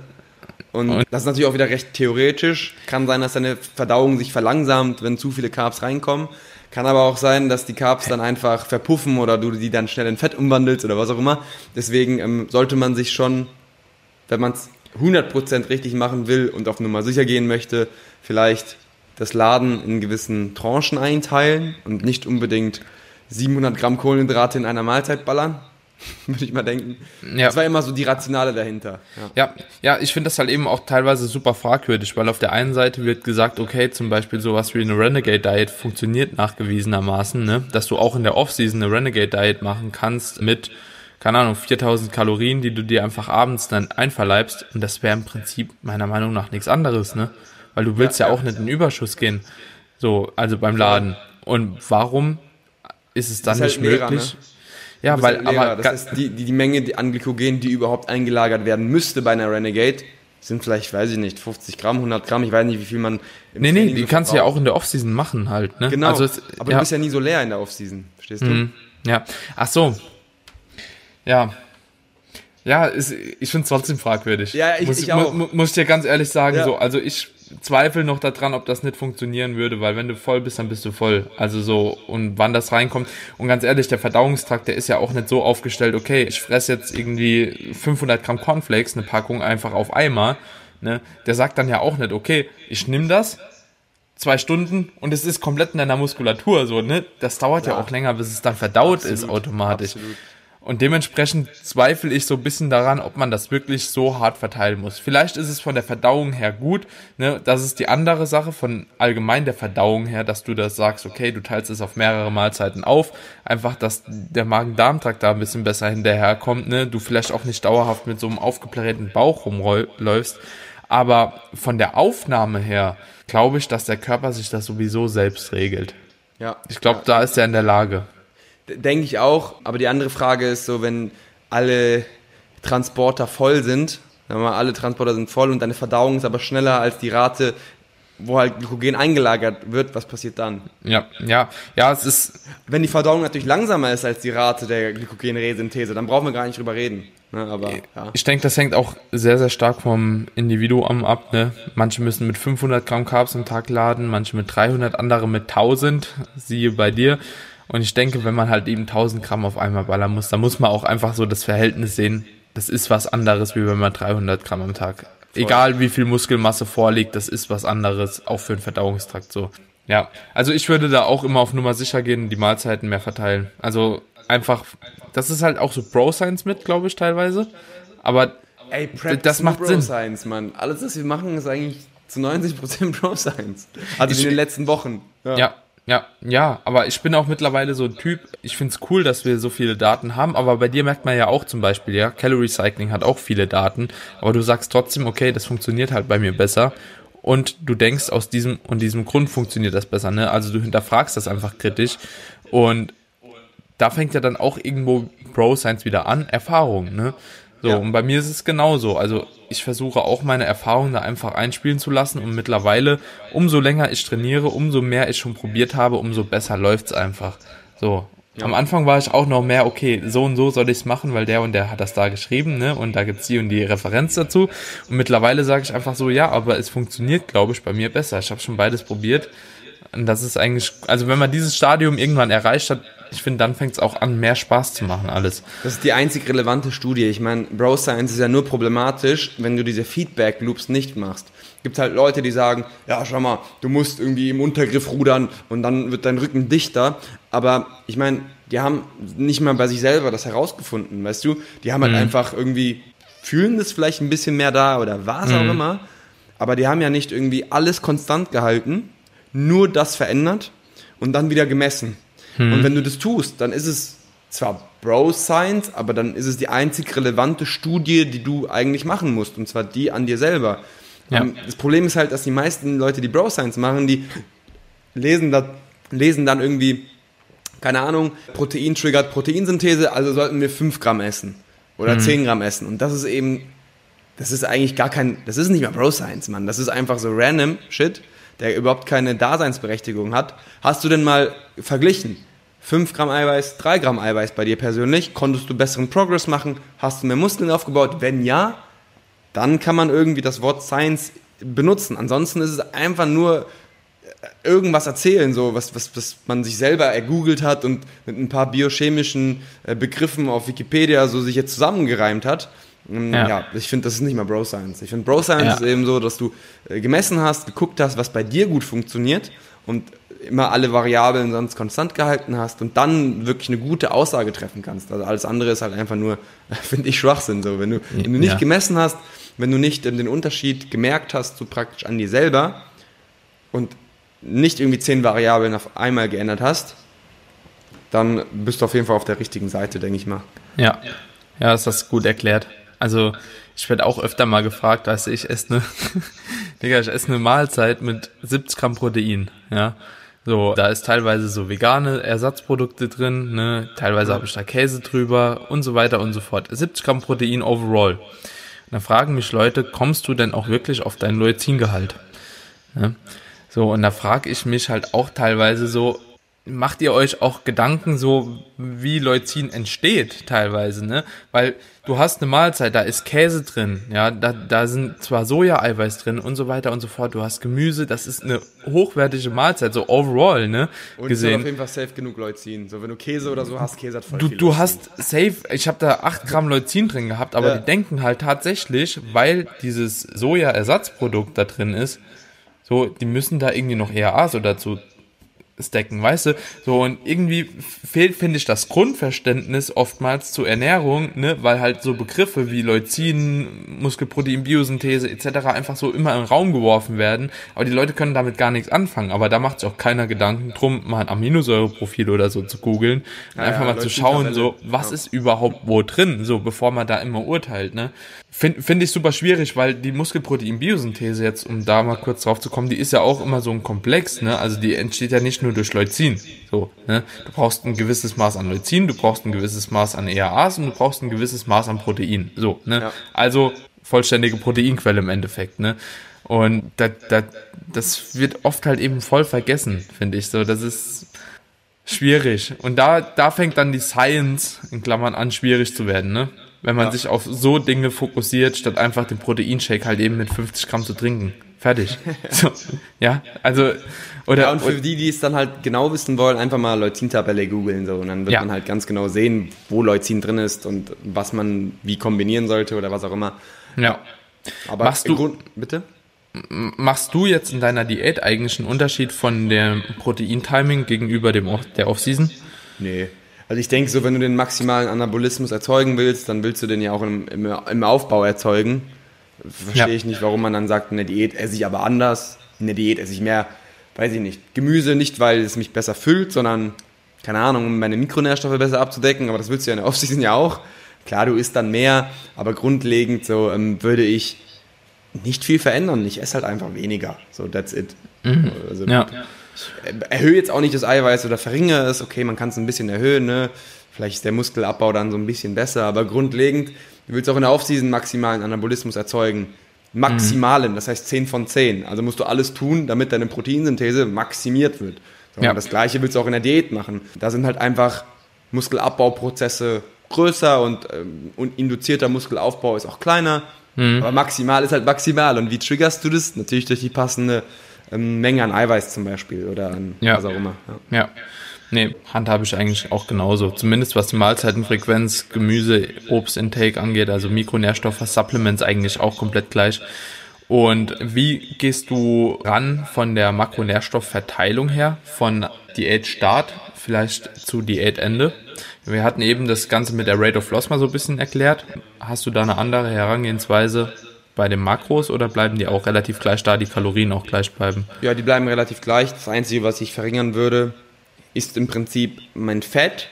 Und das ist natürlich auch wieder recht theoretisch. Kann sein, dass deine Verdauung sich verlangsamt, wenn zu viele Carbs reinkommen. Kann aber auch sein, dass die Carbs dann einfach verpuffen oder du die dann schnell in Fett umwandelst oder was auch immer. Deswegen ähm, sollte man sich schon, wenn man es 100% richtig machen will und auf Nummer sicher gehen möchte, vielleicht das Laden in gewissen Tranchen einteilen und nicht unbedingt 700 Gramm Kohlenhydrate in einer Mahlzeit ballern. [laughs] Würde ich mal denken. Ja. Das war immer so die Rationale dahinter. Ja. Ja, ja, ich finde das halt eben auch teilweise super fragwürdig, weil auf der einen Seite wird gesagt, okay, zum Beispiel sowas wie eine Renegade Diet funktioniert nachgewiesenermaßen, ne, dass du auch in der Offseason eine Renegade Diet machen kannst mit, keine Ahnung, 4000 Kalorien, die du dir einfach abends dann einverleibst und das wäre im Prinzip meiner Meinung nach nichts anderes, ne, weil du willst ja, auch nicht in Überschuss gehen, so, also beim Laden. Und warum ist es dann bist halt nicht Lehrer, möglich? ne? Ja, Du weil, halt aber, das heißt, die, die, die Menge die- an Glykogen, die überhaupt eingelagert werden müsste bei einer Renegade, sind vielleicht, weiß ich nicht, 50 Gramm, 100 Gramm, ich weiß nicht, wie viel man im nee, nee, Training die so kannst du ja auch in der Offseason machen halt, ne? Genau, Also es, aber ja. du bist ja nie so leer in der Offseason, verstehst du? Mhm. Ja, ach so. Ja. Ja, ist, ich finde es trotzdem fragwürdig. Ja, ich- muss, ich auch. Mu, muss ich dir ganz ehrlich sagen, Ja. so, also ich zweifle noch daran, ob das nicht funktionieren würde, weil wenn du voll bist, dann bist du voll. Also so, und wann das reinkommt. Und ganz ehrlich, der Verdauungstrakt, der ist ja auch nicht so aufgestellt, okay, ich fresse jetzt irgendwie 500 Gramm Cornflakes, eine Packung einfach auf einmal. Ne? Der sagt dann ja auch nicht, okay, ich nehme das, zwei Stunden und es ist komplett in deiner Muskulatur so, ne? Das dauert ja, Ja. auch länger, bis es dann verdaut ist Absolut, automatisch. absolut. Und dementsprechend zweifle ich so ein bisschen daran, ob man das wirklich so hart verteilen muss. Vielleicht ist es von der Verdauung her gut, ne? Das ist die andere Sache von allgemein der Verdauung her, dass du das sagst, okay, du teilst es auf mehrere Mahlzeiten auf, einfach, dass der Magen-Darm-Trakt da ein bisschen besser hinterherkommt, ne? Du vielleicht auch nicht dauerhaft mit so einem aufgeblähten Bauch rumläufst. Aber von der Aufnahme her glaube ich, dass der Körper sich das sowieso selbst regelt. Ja. Ich glaube, da ist er in der Lage. Denke ich auch, aber die andere Frage ist so, wenn alle Transporter voll sind, mal, alle Transporter sind voll und deine Verdauung ist aber schneller als die Rate, wo halt Glykogen eingelagert wird, was passiert dann? Ja, ja, ja, es ist, Wenn die Verdauung natürlich langsamer ist als die Rate der Glykogenresynthese, dann brauchen wir gar nicht drüber reden. Ne, aber ja. ich denke, das hängt auch sehr, sehr stark vom Individuum ab. Ne? Manche müssen mit 500 Gramm Carbs am Tag laden, manche mit 300, andere mit 1000, siehe bei dir. Und ich denke, wenn man halt eben 1000 Gramm auf einmal ballern muss, dann muss man auch einfach so das Verhältnis sehen. Das ist was anderes, wie wenn man 300 Gramm am Tag. Egal wie viel Muskelmasse vorliegt, das ist was anderes, auch für den Verdauungstrakt so. Ja, also ich würde da auch immer auf Nummer sicher gehen die Mahlzeiten mehr verteilen. Also einfach, das ist halt auch so Bro-Science mit, glaube ich, teilweise. Aber Ey, Prep das macht Sinn. Bro-Science, Mann. Alles, was wir machen, ist eigentlich zu 90% Bro-Science. Also Ich- in den letzten Wochen. Ja, ja, ja, aber ich bin auch mittlerweile so ein Typ, ich find's cool, dass wir so viele Daten haben, aber bei dir merkt man ja auch zum Beispiel, ja, Calorie Cycling hat auch viele Daten, aber du sagst trotzdem, okay, das funktioniert halt bei mir besser und du denkst, aus diesem und diesem Grund funktioniert das besser, ne? Also du hinterfragst das einfach kritisch und da fängt ja dann auch irgendwo Pro Science wieder an, Erfahrung, ne? So, Ja. und bei mir ist es genauso. Also ich versuche auch meine Erfahrungen da einfach einspielen zu lassen und mittlerweile, umso länger ich trainiere, umso mehr ich schon probiert habe, umso besser läuft's einfach. So. Am Anfang war ich auch noch mehr, okay, so und so soll ich's machen, weil der und der hat das da geschrieben, ne? Und da gibt's die und die Referenz dazu. Und mittlerweile sage ich einfach so, ja, aber es funktioniert, glaube ich, bei mir besser. Ich habe schon beides probiert. Und das ist eigentlich, also wenn man dieses Stadium irgendwann erreicht hat, ich finde, dann fängt's auch an, mehr Spaß zu machen, alles. Das ist die einzig relevante Studie. Ich meine, Bro Science ist ja nur problematisch, wenn du diese Feedback Loops nicht machst. Gibt halt Leute, die sagen, ja, schau mal, du musst irgendwie im Untergriff rudern und dann wird dein Rücken dichter. Aber ich meine, die haben nicht mal bei sich selber das herausgefunden, weißt du? Die haben halt einfach irgendwie, fühlen das vielleicht ein bisschen mehr da oder was auch immer. Aber die haben ja nicht irgendwie alles konstant gehalten, nur das verändert und dann wieder gemessen. Und wenn du das tust, dann ist es zwar Bro Science, aber dann ist es die einzig relevante Studie, die du eigentlich machen musst, und zwar die an dir selber. Ja. Ähm, Das Problem ist halt, dass die meisten Leute, die Bro Science machen, die lesen, da, lesen dann irgendwie keine Ahnung, Protein triggert Proteinsynthese, also sollten wir 5 Gramm essen oder mhm. 10 Gramm essen. Und das ist eben, das ist eigentlich gar kein, das ist nicht mehr Bro Science, Mann. Das ist einfach so random Shit, der überhaupt keine Daseinsberechtigung hat. Hast du denn mal verglichen? 5 Gramm Eiweiß, 3 Gramm Eiweiß bei dir persönlich? Konntest du besseren Progress machen? Hast du mehr Muskeln aufgebaut? Wenn ja, dann kann man irgendwie das Wort Science benutzen. Ansonsten ist es einfach nur äh, irgendwas erzählen, so was, was, was man sich selber ergoogelt hat und mit ein paar biochemischen äh, Begriffen auf Wikipedia so sich jetzt zusammengereimt hat. Ähm, ja. ja. ich finde, das ist nicht mal Bro Science. Ich finde, Bro Science ja. ist eben so, dass du äh, gemessen hast, geguckt hast, was bei dir gut funktioniert und immer alle Variablen sonst konstant gehalten hast und dann wirklich eine gute Aussage treffen kannst. Also alles andere ist halt einfach nur, [laughs] finde ich, Schwachsinn. So, wenn du, wenn du nicht ja. gemessen hast, wenn du nicht den Unterschied gemerkt hast, so praktisch an dir selber und nicht irgendwie zehn Variablen auf einmal geändert hast, dann bist du auf jeden Fall auf der richtigen Seite, denke ich mal. Ja, ja, ist das gut erklärt. Also ich werde auch öfter mal gefragt, dass ich esse eine, [laughs] Digga, ich esse eine Mahlzeit mit 70 Gramm Protein, ja. So, da ist teilweise so vegane Ersatzprodukte drin, ne, teilweise habe ich da Käse drüber und so weiter und so fort. 70 Gramm Protein overall. Und dann fragen mich Leute, kommst du denn auch wirklich auf dein Leucingehalt? Ja. So, und da frage ich mich halt auch teilweise so, macht ihr euch auch Gedanken so, wie Leucin entsteht teilweise, ne? Weil du hast eine Mahlzeit, da ist Käse drin, ja, da, da sind zwar Soja-Eiweiß drin und so weiter und so fort, du hast Gemüse, das ist eine hochwertige Mahlzeit, so overall, ne? Und gesehen. auf jeden Fall safe genug Leucin. So, wenn du Käse oder so hast, Käse hat voll Du, viel du Leucin. hast safe, ich habe da 8 Gramm Leucin drin gehabt, aber ja. die denken halt tatsächlich, weil dieses Soja-Ersatzprodukt da drin ist, so, die müssen da irgendwie noch ERA so dazu stacken, weißt du? So, und irgendwie fehlt, finde ich, das Grundverständnis oftmals zur Ernährung, ne, weil halt so Begriffe wie Leucin, Muskelprotein, Biosynthese etc. einfach so immer den Raum geworfen werden, aber die Leute können damit gar nichts anfangen, aber da macht sich auch keiner Gedanken drum, mal ein Aminosäureprofil oder so zu googeln und ja, einfach ja, mal zu schauen, so, was ja. ist überhaupt wo drin, so, bevor man da immer urteilt, ne? Finde find ich super schwierig, weil die Muskelprotein-Biosynthese jetzt, um da mal kurz drauf zu kommen, die ist ja auch immer so ein Komplex, ne? Also die entsteht ja nicht nur durch Leucin. So, ne? Du brauchst ein gewisses Maß an Leucin, du brauchst ein gewisses Maß an EAAs und du brauchst ein gewisses Maß an Protein. So, ne? Ja. Also vollständige Proteinquelle im Endeffekt, ne? Und da, da, das wird oft halt eben voll vergessen, finde ich. So, das ist schwierig. Und da, da fängt dann die Science in Klammern an, schwierig zu werden, ne? wenn man ja. sich auf so Dinge fokussiert, statt einfach den Proteinshake halt eben mit 50 Gramm zu trinken. Fertig. [laughs] so, ja, also oder ja, und für die, die es dann halt genau wissen wollen, einfach mal Leucin-Tabelle googeln so und dann wird ja. man halt ganz genau sehen, wo Leucin drin ist und was man wie kombinieren sollte oder was auch immer. Ja. Aber machst du Grund, bitte? Machst du jetzt in deiner Diät eigentlich einen Unterschied von dem Protein-Timing gegenüber dem der Off-Season? Nee, also ich denke so, wenn du den maximalen Anabolismus erzeugen willst, dann willst du den ja auch im, im, im Aufbau erzeugen. Verstehe ja. ich nicht, warum man dann sagt, in der Diät esse ich aber anders, in der Diät esse ich mehr, weiß ich nicht, Gemüse nicht, weil es mich besser füllt, sondern, keine Ahnung, um meine Mikronährstoffe besser abzudecken, aber das willst du ja in der [laughs] Offseason ja auch. Klar, du isst dann mehr, aber grundlegend so ähm, würde ich nicht viel verändern. Ich esse halt einfach weniger. So, that's it. Mhm. Also, ja erhöhe jetzt auch nicht das Eiweiß oder verringere es. Okay, man kann es ein bisschen erhöhen, ne? Vielleicht ist der Muskelabbau dann so ein bisschen besser, aber grundlegend, du willst auch in der Offseason maximalen Anabolismus erzeugen. Maximalen, mhm. das heißt 10 von 10. Also musst du alles tun, damit deine Proteinsynthese maximiert wird. So, ja. Das gleiche willst du auch in der Diät machen. Da sind halt einfach Muskelabbauprozesse größer und, ähm, und induzierter Muskelaufbau ist auch kleiner. Mhm. Aber maximal ist halt maximal. Und wie triggerst du das? Natürlich durch die passende ähm, Menge an Eiweiß zum Beispiel oder an ja. was auch immer. Ja. ja. Nee, handhabe ich eigentlich auch genauso. Zumindest was die Mahlzeitenfrequenz, Gemüse, Obstintake angeht, also Mikronährstoffe, Supplements eigentlich auch komplett gleich. Und wie gehst du ran von der Makronährstoffverteilung her, von Diätstart vielleicht zu Diätende? Wir hatten eben das Ganze mit der Rate of Loss mal so ein bisschen erklärt. Hast du da eine andere Herangehensweise, bei den Makros oder bleiben die auch relativ gleich da, die Kalorien auch gleich bleiben? Ja, die bleiben relativ gleich. Das Einzige, was ich verringern würde, ist im Prinzip mein Fett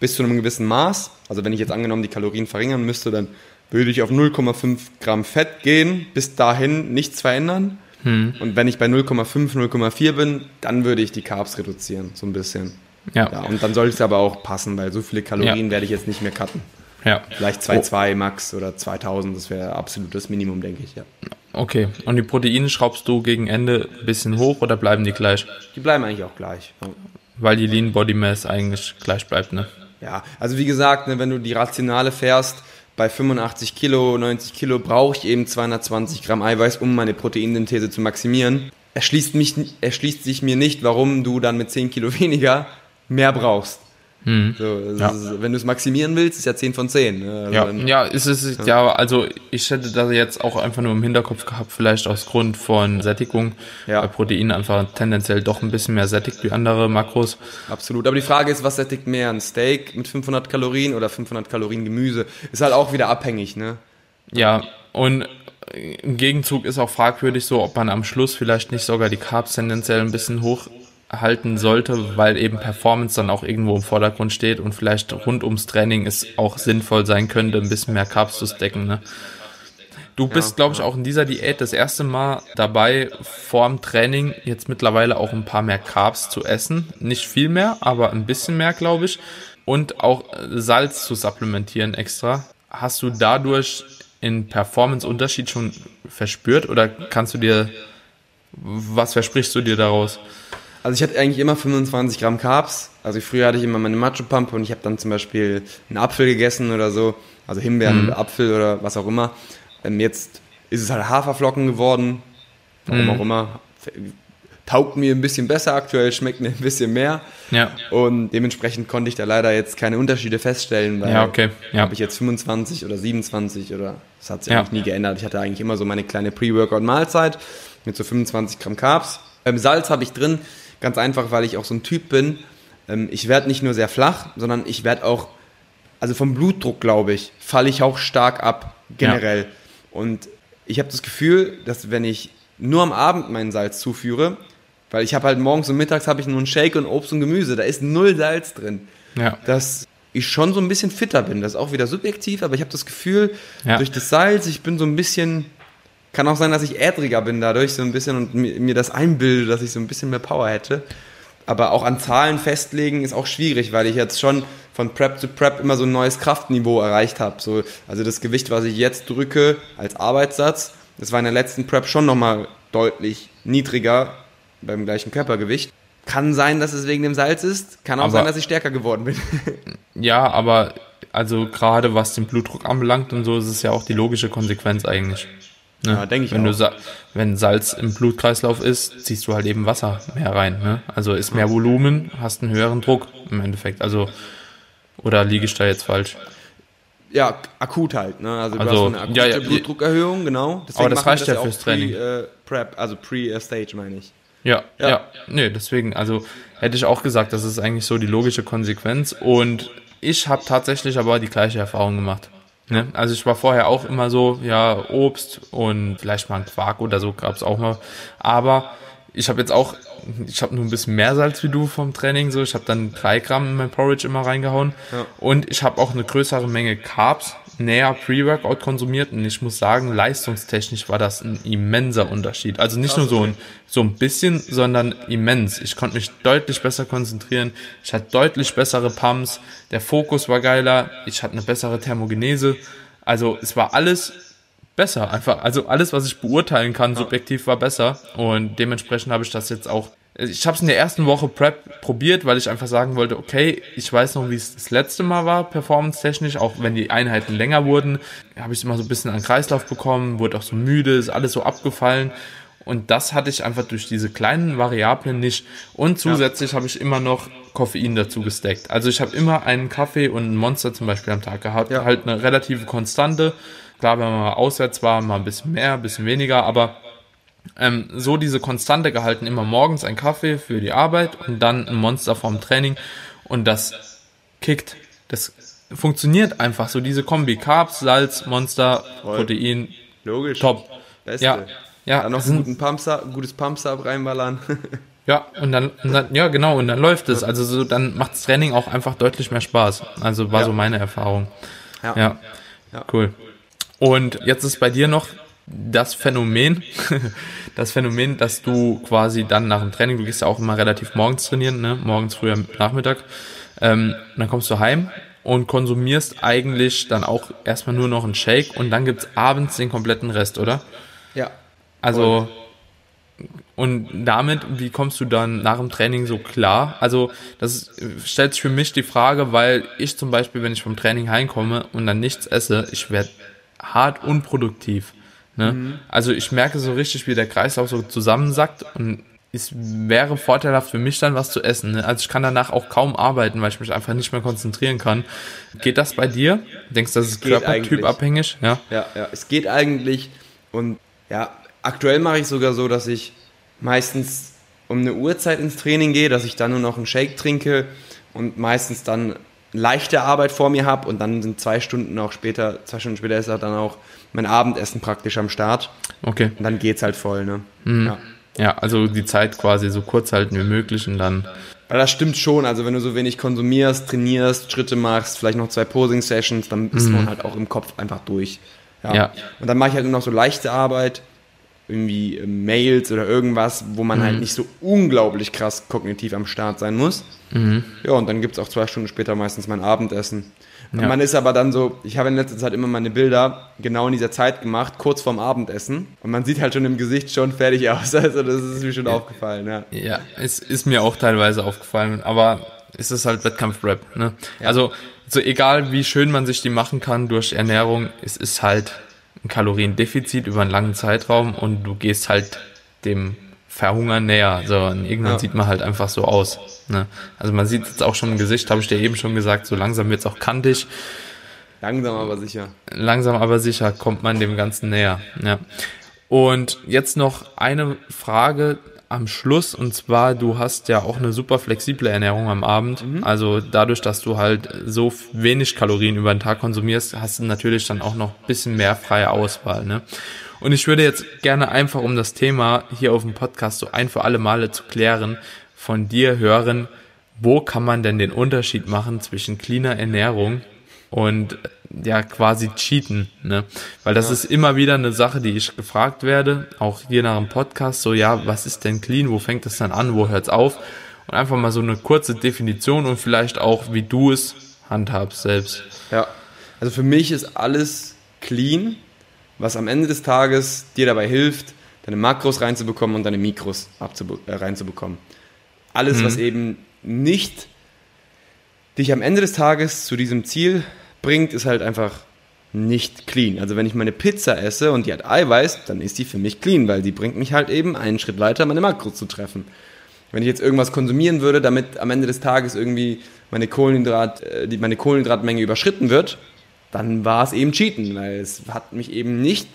bis zu einem gewissen Maß. Also wenn ich jetzt angenommen die Kalorien verringern müsste, dann würde ich auf 0,5 Gramm Fett gehen, bis dahin nichts verändern. Hm. Und wenn ich bei 0,5, 0,4 bin, dann würde ich die Carbs reduzieren, so ein bisschen. Ja. ja und dann soll es aber auch passen, weil so viele Kalorien ja. werde ich jetzt nicht mehr cutten. Ja. Vielleicht 2,2 oh. max oder 2000, das wäre absolutes Minimum, denke ich, ja. Okay, und die Proteine schraubst du gegen Ende ein bisschen hoch oder bleiben die gleich? Die bleiben eigentlich auch gleich. Weil die Lean Body Mass eigentlich gleich bleibt, ne? Ja, also wie gesagt, ne, wenn du die Rationale fährst, bei 85 Kilo, 90 Kilo brauche ich eben 220 Gramm Eiweiß, um meine Proteinsynthese zu maximieren. Erschließt, mich, erschließt sich mir nicht, warum du dann mit 10 Kilo [laughs] weniger mehr brauchst. Hm. So, ja. ist, wenn du es maximieren willst, ist ja 10 von 10. Ne? Also ja, dann, ja, ist es, ja. ja. also ich hätte das jetzt auch einfach nur im Hinterkopf gehabt, vielleicht aus Grund von Sättigung, ja. weil Protein einfach tendenziell doch ein bisschen mehr sättigt wie andere Makros. Absolut, aber die Frage ist, was sättigt mehr? Ein Steak mit 500 Kalorien oder 500 Kalorien Gemüse? Ist halt auch wieder abhängig, ne? Ja, und im Gegenzug ist auch fragwürdig so, ob man am Schluss vielleicht nicht sogar die Carbs tendenziell ein bisschen hoch halten sollte, weil eben Performance dann auch irgendwo im Vordergrund steht und vielleicht rund ums Training es auch sinnvoll sein könnte, ein bisschen mehr Carbs zu stacken. Ne? Du bist, ja, glaube ich, auch in dieser Diät das erste Mal dabei, vorm Training jetzt mittlerweile auch ein paar mehr Carbs zu essen. Nicht viel mehr, aber ein bisschen mehr, glaube ich. Und auch Salz zu supplementieren extra. Hast du dadurch in Performance-Unterschied schon verspürt oder kannst du dir, was versprichst du dir daraus? Also ich hatte eigentlich immer 25 Gramm Carbs. Also früher hatte ich immer meine Macho-Pump und ich habe dann zum Beispiel einen Apfel gegessen oder so. Also Himbeeren mhm. oder Apfel oder was auch immer. Ähm, jetzt ist es halt Haferflocken geworden. Warum mhm. auch immer. Taugt mir ein bisschen besser aktuell, schmeckt mir ein bisschen mehr. Ja. Und dementsprechend konnte ich da leider jetzt keine Unterschiede feststellen, weil ja, okay. ja. habe ich jetzt 25 oder 27 oder das hat sich ja. eigentlich nie geändert. Ich hatte eigentlich immer so meine kleine Pre-Workout-Mahlzeit mit so 25 Gramm Carbs. Ähm, Salz habe ich drin. Ganz einfach, weil ich auch so ein Typ bin. Ähm, ich werde nicht nur sehr flach, sondern ich werde auch, also vom Blutdruck, glaube ich, falle ich auch stark ab, generell. Ja. Und ich habe das Gefühl, dass wenn ich nur am Abend meinen Salz zuführe, weil ich habe halt morgens und mittags habe ich nur einen Shake und Obst und Gemüse, da ist null Salz drin. Ja. Dass ich schon so ein bisschen fitter bin. Das ist auch wieder subjektiv, aber ich habe das Gefühl, ja. durch das Salz, ich bin so ein bisschen kann auch sein, dass ich ädriger bin dadurch so ein bisschen und mir, das einbilde, dass ich so ein bisschen mehr Power hätte. Aber auch an Zahlen festlegen ist auch schwierig, weil ich jetzt schon von Prep zu Prep immer so ein neues Kraftniveau erreicht habe. So, also das Gewicht, was ich jetzt drücke als Arbeitssatz, das war in der letzten Prep schon nochmal deutlich niedriger beim gleichen Körpergewicht. Kann sein, dass es wegen dem Salz ist. Kann auch aber, sein, dass ich stärker geworden bin. [laughs] ja, aber also gerade was den Blutdruck anbelangt und so, ist es ja auch die logische Konsequenz eigentlich. Ne? Ja, denke ich wenn auch. Du wenn Salz im Blutkreislauf ist, ziehst du halt eben Wasser mehr rein. Ne? Also ist mehr Volumen, hast einen höheren Druck im Endeffekt. Also, oder liege ich da jetzt falsch? Ja, akut halt. Ne? Also, also du hast eine akute ja, ja, Blutdruckerhöhung, genau. Deswegen aber das reicht ja fürs Training. Pre, äh, Prep, also Pre-Stage meine ich. Ja, ja, ja. Nee, deswegen, also hätte ich auch gesagt, das ist eigentlich so die logische Konsequenz. Und ich habe tatsächlich aber die gleiche Erfahrung gemacht. Ne? Also ich war vorher auch immer so, ja, Obst und vielleicht mal ein Quark oder so gab es auch mal. Aber ich habe jetzt auch, ich habe nur ein bisschen mehr Salz wie du vom Training so. Ich habe dann drei Gramm in mein Porridge immer reingehauen. Ja. Und ich habe auch eine größere Menge Carbs näher Pre-Workout konsumiert und ich muss sagen, leistungstechnisch war das ein immenser Unterschied. Also nicht nur so ein, so ein bisschen, sondern immens. Ich konnte mich deutlich besser konzentrieren. Ich hatte deutlich bessere Pumps. Der Fokus war geiler. Ich hatte eine bessere Thermogenese. Also es war alles besser. Einfach, also alles, was ich beurteilen kann, subjektiv war besser. Und dementsprechend habe ich das jetzt auch ich habe es in der ersten Woche Prep probiert, weil ich einfach sagen wollte, okay, ich weiß noch, wie es das letzte Mal war, performance-technisch, auch wenn die Einheiten länger wurden, habe ich immer so ein bisschen an Kreislauf bekommen, wurde auch so müde, ist alles so abgefallen. Und das hatte ich einfach durch diese kleinen Variablen nicht. Und zusätzlich ja. habe ich immer noch Koffein dazu gesteckt. Also ich habe immer einen Kaffee und ein Monster zum Beispiel am Tag gehabt. Ja. Halt eine relative Konstante. Klar, wenn man mal auswärts war, mal ein bisschen mehr, ein bisschen weniger, aber ähm, so diese Konstante gehalten, immer morgens ein Kaffee für die Arbeit und dann ein Monster vorm Training und das kickt. Das funktioniert einfach so, diese Kombi. Carbs, Salz, Monster, Voll. Protein. Logisch. Top. Beste. Ja, ja. Dann noch einen guten Pumpsub, ein gutes Pumpsub reinballern. [laughs] ja, und dann, und dann, ja genau, und dann läuft es. Also so, dann macht das Training auch einfach deutlich mehr Spaß. Also war ja. so meine Erfahrung. Ja. ja. ja. Cool. Und jetzt ist bei dir noch das Phänomen, [laughs] das Phänomen, dass du quasi dann nach dem Training, du gehst ja auch immer relativ morgens trainieren, ne? morgens, früher Nachmittag, ähm, dann kommst du heim und konsumierst eigentlich dann auch erstmal nur noch einen Shake und dann gibt's abends den kompletten Rest, oder? Ja. Also, und damit, wie kommst du dann nach dem Training so klar? Also, das stellt sich für mich die Frage, weil ich zum Beispiel, wenn ich vom Training heimkomme und dann nichts esse, ich werde hart unproduktiv. Ne? Mhm. Also ich merke so richtig, wie der Kreislauf so zusammensackt und es wäre vorteilhaft für mich dann was zu essen. Ne? Also ich kann danach auch kaum arbeiten, weil ich mich einfach nicht mehr konzentrieren kann. Geht das bei dir? Denkst du, das ist körpertypabhängig? Ja? ja, ja, es geht eigentlich und ja, aktuell mache ich sogar so, dass ich meistens um eine Uhrzeit ins Training gehe, dass ich dann nur noch einen Shake trinke und meistens dann leichte Arbeit vor mir habe und dann sind zwei Stunden auch später, zwei Stunden später ist dann auch mein Abendessen praktisch am Start. Okay. Und dann geht's halt voll, ne? Mhm. Ja. ja, also die Zeit quasi so kurz halten wie möglich und dann. Weil das stimmt schon, also wenn du so wenig konsumierst, trainierst, Schritte machst, vielleicht noch zwei Posing-Sessions, dann ist mhm. man halt auch im Kopf einfach durch. Ja. ja. Und dann mache ich halt nur noch so leichte Arbeit, irgendwie äh, Mails oder irgendwas, wo man halt mhm. halt nicht so unglaublich krass kognitiv am Start sein muss. Mhm. Ja, und dann gibt es auch zwei Stunden später meistens mein Abendessen. Ja. man ist aber dann so, ich habe in letzter Zeit immer meine Bilder genau in dieser Zeit gemacht, kurz vorm Abendessen. Und man sieht halt schon im Gesicht schon fertig [laughs] aus. Also das ist mir schon ja. aufgefallen, ja. Ja, es ist mir auch teilweise aufgefallen, aber es ist halt Wettkampf-Rap, ne? Ja. Also, so egal wie schön man sich die machen kann durch Ernährung, es ist halt ein Kaloriendefizit über einen langen Zeitraum und du gehst halt dem Verhungern näher. So, und irgendwann ja. sieht man halt einfach so aus. Ne? Also man sieht jetzt auch schon im Gesicht, habe ich dir eben schon gesagt, so langsam wird es auch kantig. Langsam aber sicher. Langsam aber sicher kommt man dem Ganzen näher. Ja. Und jetzt noch eine Frage am Schluss und zwar, du hast ja auch eine super flexible Ernährung am Abend. Mhm. Also dadurch, dass du halt so wenig Kalorien über den Tag konsumierst, hast du natürlich dann auch noch ein bisschen mehr freie Auswahl. Ne? Und ich würde jetzt gerne einfach, um das Thema hier auf dem Podcast so ein für alle Male zu klären, von dir hören, wo kann man denn den Unterschied machen zwischen cleaner Ernährung und ja quasi cheaten, ne? Weil das ja. ist immer wieder eine Sache, die ich gefragt werde, auch hier nach dem Podcast, so ja, was ist denn clean, wo fängt es dann an, wo hört es auf? Und einfach mal so eine kurze Definition und vielleicht auch, wie du es handhabst selbst. Ja, also für mich ist alles clean, was am Ende des Tages dir dabei hilft, deine Makros reinzubekommen und deine Mikros äh, reinzubekommen. Alles, mhm. was eben nicht dich am Ende des Tages zu diesem Ziel bringt, ist halt einfach nicht clean. Also wenn ich meine Pizza esse und die hat Eiweiß, dann ist die für mich clean, weil die bringt mich halt eben einen Schritt weiter, meine Makros zu treffen. Wenn ich jetzt irgendwas konsumieren würde, damit am Ende des Tages irgendwie meine, Kohlenhydrat, äh, die, meine Kohlenhydratmenge überschritten wird, dann war es eben Cheaten, weil es hat mich eben nicht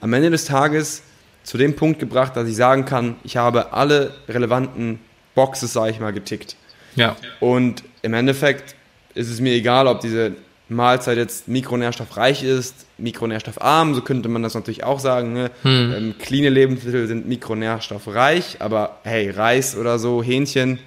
am Ende des Tages zu dem Punkt gebracht, dass ich sagen kann, ich habe alle relevanten Boxes, sage ich mal, getickt. Ja. Und im Endeffekt ist es mir egal, ob diese Mahlzeit jetzt mikronährstoffreich ist, mikronährstoffarm, so könnte man das natürlich auch sagen. Ne? Hm. Ähm, cleane Lebensmittel sind mikronährstoffreich, aber hey, Reis oder so, Hähnchen,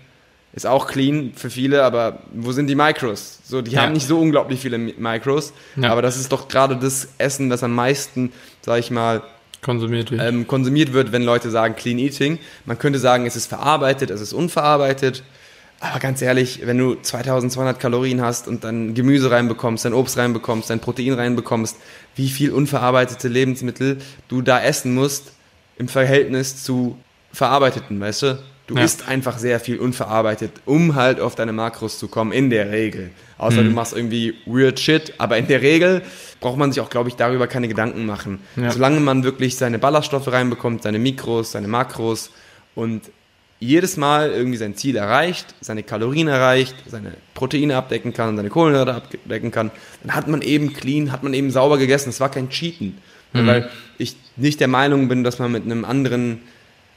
ist auch clean für viele, aber wo sind die Micros? So, die ja. haben nicht so unglaublich viele Micros, ja. aber das ist doch gerade das Essen, das am meisten, sag ich mal, konsumiert wird. Ähm, konsumiert wird, wenn Leute sagen Clean Eating. Man könnte sagen, es ist verarbeitet, es ist unverarbeitet. Aber ganz ehrlich, wenn du 2200 Kalorien hast und dann Gemüse reinbekommst, dann Obst reinbekommst, dann Protein reinbekommst, wie viel unverarbeitete Lebensmittel du da essen musst im Verhältnis zu verarbeiteten, weißt du? Du ja. isst einfach sehr viel unverarbeitet, um halt auf deine Makros zu kommen, in der Regel. Außer mhm. du machst irgendwie weird shit, aber in der Regel braucht man sich auch, glaube ich, darüber keine Gedanken machen. Ja. Solange man wirklich seine Ballaststoffe reinbekommt, seine Mikros, seine Makros und jedes Mal irgendwie sein Ziel erreicht, seine Kalorien erreicht, seine Proteine abdecken kann, seine Kohlenhydrate abdecken kann, dann hat man eben clean, hat man eben sauber gegessen. Es war kein Cheaten. Mhm. Weil ich nicht der Meinung bin, dass man mit einem anderen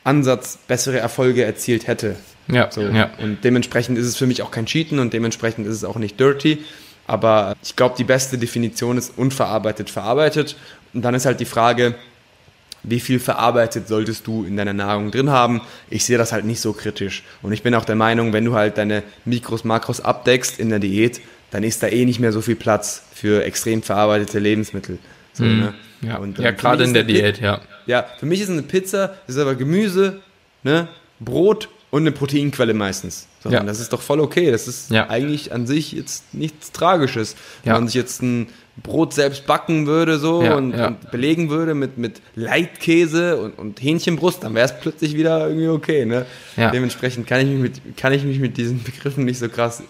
Ansatz bessere Erfolge erzielt hätte. Ja, so. ja. Und dementsprechend ist es für mich auch kein Cheaten und dementsprechend ist es auch nicht dirty. Aber ich glaube, die beste Definition ist unverarbeitet, verarbeitet. Und dann ist halt die Frage, wie viel verarbeitet solltest du in deiner Nahrung drin haben? Ich sehe das halt nicht so kritisch. Und ich bin auch der Meinung, wenn du halt deine Mikros, Makros abdeckst in der Diät, dann ist da eh nicht mehr so viel Platz für extrem verarbeitete Lebensmittel. So, mhm. ne? Ja, ja ähm, gerade in der Diät, ja. Ja, für mich ist eine Pizza, ist aber Gemüse, ne, Brot und eine Proteinquelle meistens. So, Ja. Das ist doch voll okay. Das ist Ja. eigentlich an sich jetzt nichts Tragisches. Wenn Ja. man sich jetzt ein Brot selbst backen würde so und, und belegen würde mit, mit Leitkäse und, und Hähnchenbrust, dann wäre es plötzlich wieder irgendwie okay. Ne? Ja. Dementsprechend kann ich, mich mit, kann ich mich mit diesen [laughs] Begriffen nicht so krass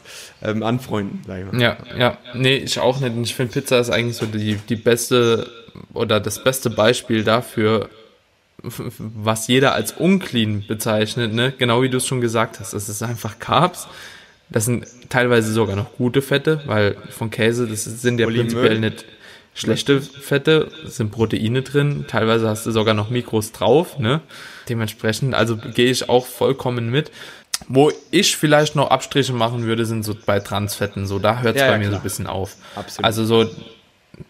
ähm, anfreunden, sag ich mal. Ja, ja. Nee, ich auch nicht. Ich finde, Pizza ist eigentlich so die, die beste oder das beste Beispiel dafür, was jeder als unclean bezeichnet, ne? Genau wie du es schon gesagt hast. Das ist einfach Carbs. Das sind teilweise sogar noch gute Fette, weil von Käse, das sind ja Olivenöl. prinzipiell nicht schlechte Fette, es sind Proteine drin, teilweise hast du sogar noch Mikros drauf, ne? Dementsprechend, also gehe ich auch vollkommen mit. Wo ich vielleicht noch Abstriche machen würde, sind so bei Transfetten. So, da hört es Ja, bei ja, mir so klar. ein bisschen auf. Absolut. Also so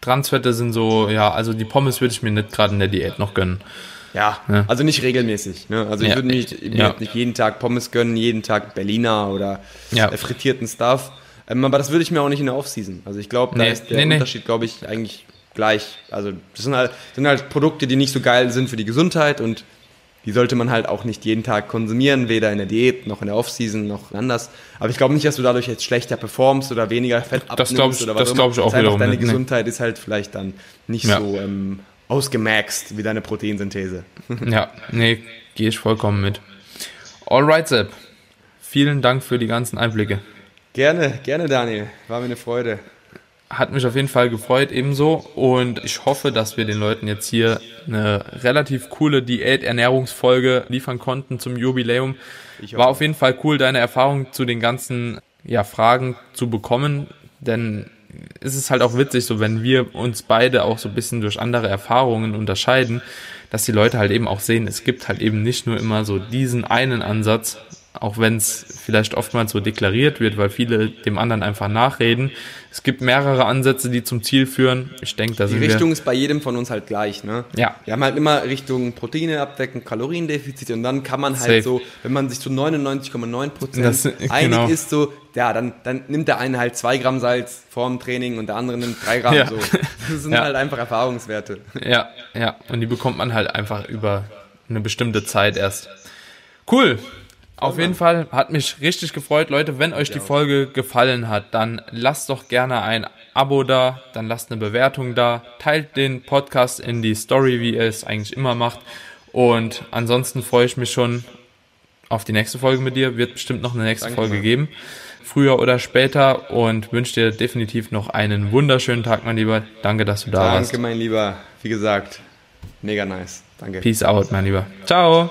Transfette sind so, ja, also die Pommes würde ich mir nicht gerade in der Diät noch gönnen. Ja, Ja. also nicht regelmäßig. Ne? Also ich Ja, würde nicht, mir ja. nicht jeden Tag Pommes gönnen, jeden Tag Berliner oder Ja. äh, frittierten Stuff. Ähm, aber das würde ich mir auch nicht in der Offseason. Also ich glaube, da Nee, ist der nee. Unterschied, glaube ich, eigentlich gleich. Also das sind halt, sind halt Produkte, die nicht so geil sind für die Gesundheit und die sollte man halt auch nicht jeden Tag konsumieren, weder in der Diät noch in der Offseason noch anders. Aber ich glaube nicht, dass du dadurch jetzt schlechter performst oder weniger Fett Das glaub ich- oder das auch glaub ich auch einfach wiederum Deine nicht, nee. Gesundheit ist halt vielleicht dann nicht Ja. so ähm, ausgemaxt wie deine Proteinsynthese. [laughs] Ja, nee, gehe ich vollkommen mit. Alright, Sepp. Vielen Dank für die ganzen Einblicke. Gerne, gerne, Daniel. War mir eine Freude. Hat mich auf jeden Fall gefreut, ebenso. Und ich hoffe, dass wir den Leuten jetzt hier eine relativ coole Diät-Ernährungsfolge liefern konnten zum Jubiläum. War auf jeden Fall cool, deine Erfahrung zu den ganzen ja, Fragen zu bekommen. Denn es ist halt auch witzig, so wenn wir uns beide auch so ein bisschen durch andere Erfahrungen unterscheiden, dass die Leute halt eben auch sehen, es gibt halt eben nicht nur immer so diesen einen Ansatz, auch wenn es vielleicht oftmals so deklariert wird, weil viele dem anderen einfach nachreden. Es gibt mehrere Ansätze, die zum Ziel führen. Ich denke, da Die sind Richtung ist bei jedem von uns halt gleich, ne? Ja. Wir haben halt immer Richtung Proteine abdecken, Kaloriendefizit und dann kann man halt Safe. so, wenn man sich zu 99,9 Das- Prozent [laughs] einig genau. ist, so, ja, dann, dann nimmt der eine halt zwei Gramm Salz vorm Training und der andere nimmt drei Gramm, Ja. so. Das sind Ja. halt einfach Erfahrungswerte. wir, ja, ja, und die bekommt man halt einfach über eine bestimmte Zeit erst. Cool. Auf jeden Fall hat mich richtig gefreut, Leute. Wenn euch die Folge gefallen hat, dann lasst doch gerne ein Abo da, dann lasst eine Bewertung da, teilt den Podcast in die Story, wie ihr es eigentlich immer macht. Und ansonsten freue ich mich schon auf die nächste Folge mit dir. Wird bestimmt noch eine nächste Danke Folge geben. Früher oder später und wünsche dir definitiv noch einen wunderschönen Tag, mein Lieber. Danke, dass du da warst. Danke, mein Lieber. Wie gesagt, mega nice. Danke. Peace out, mein Lieber. Ciao.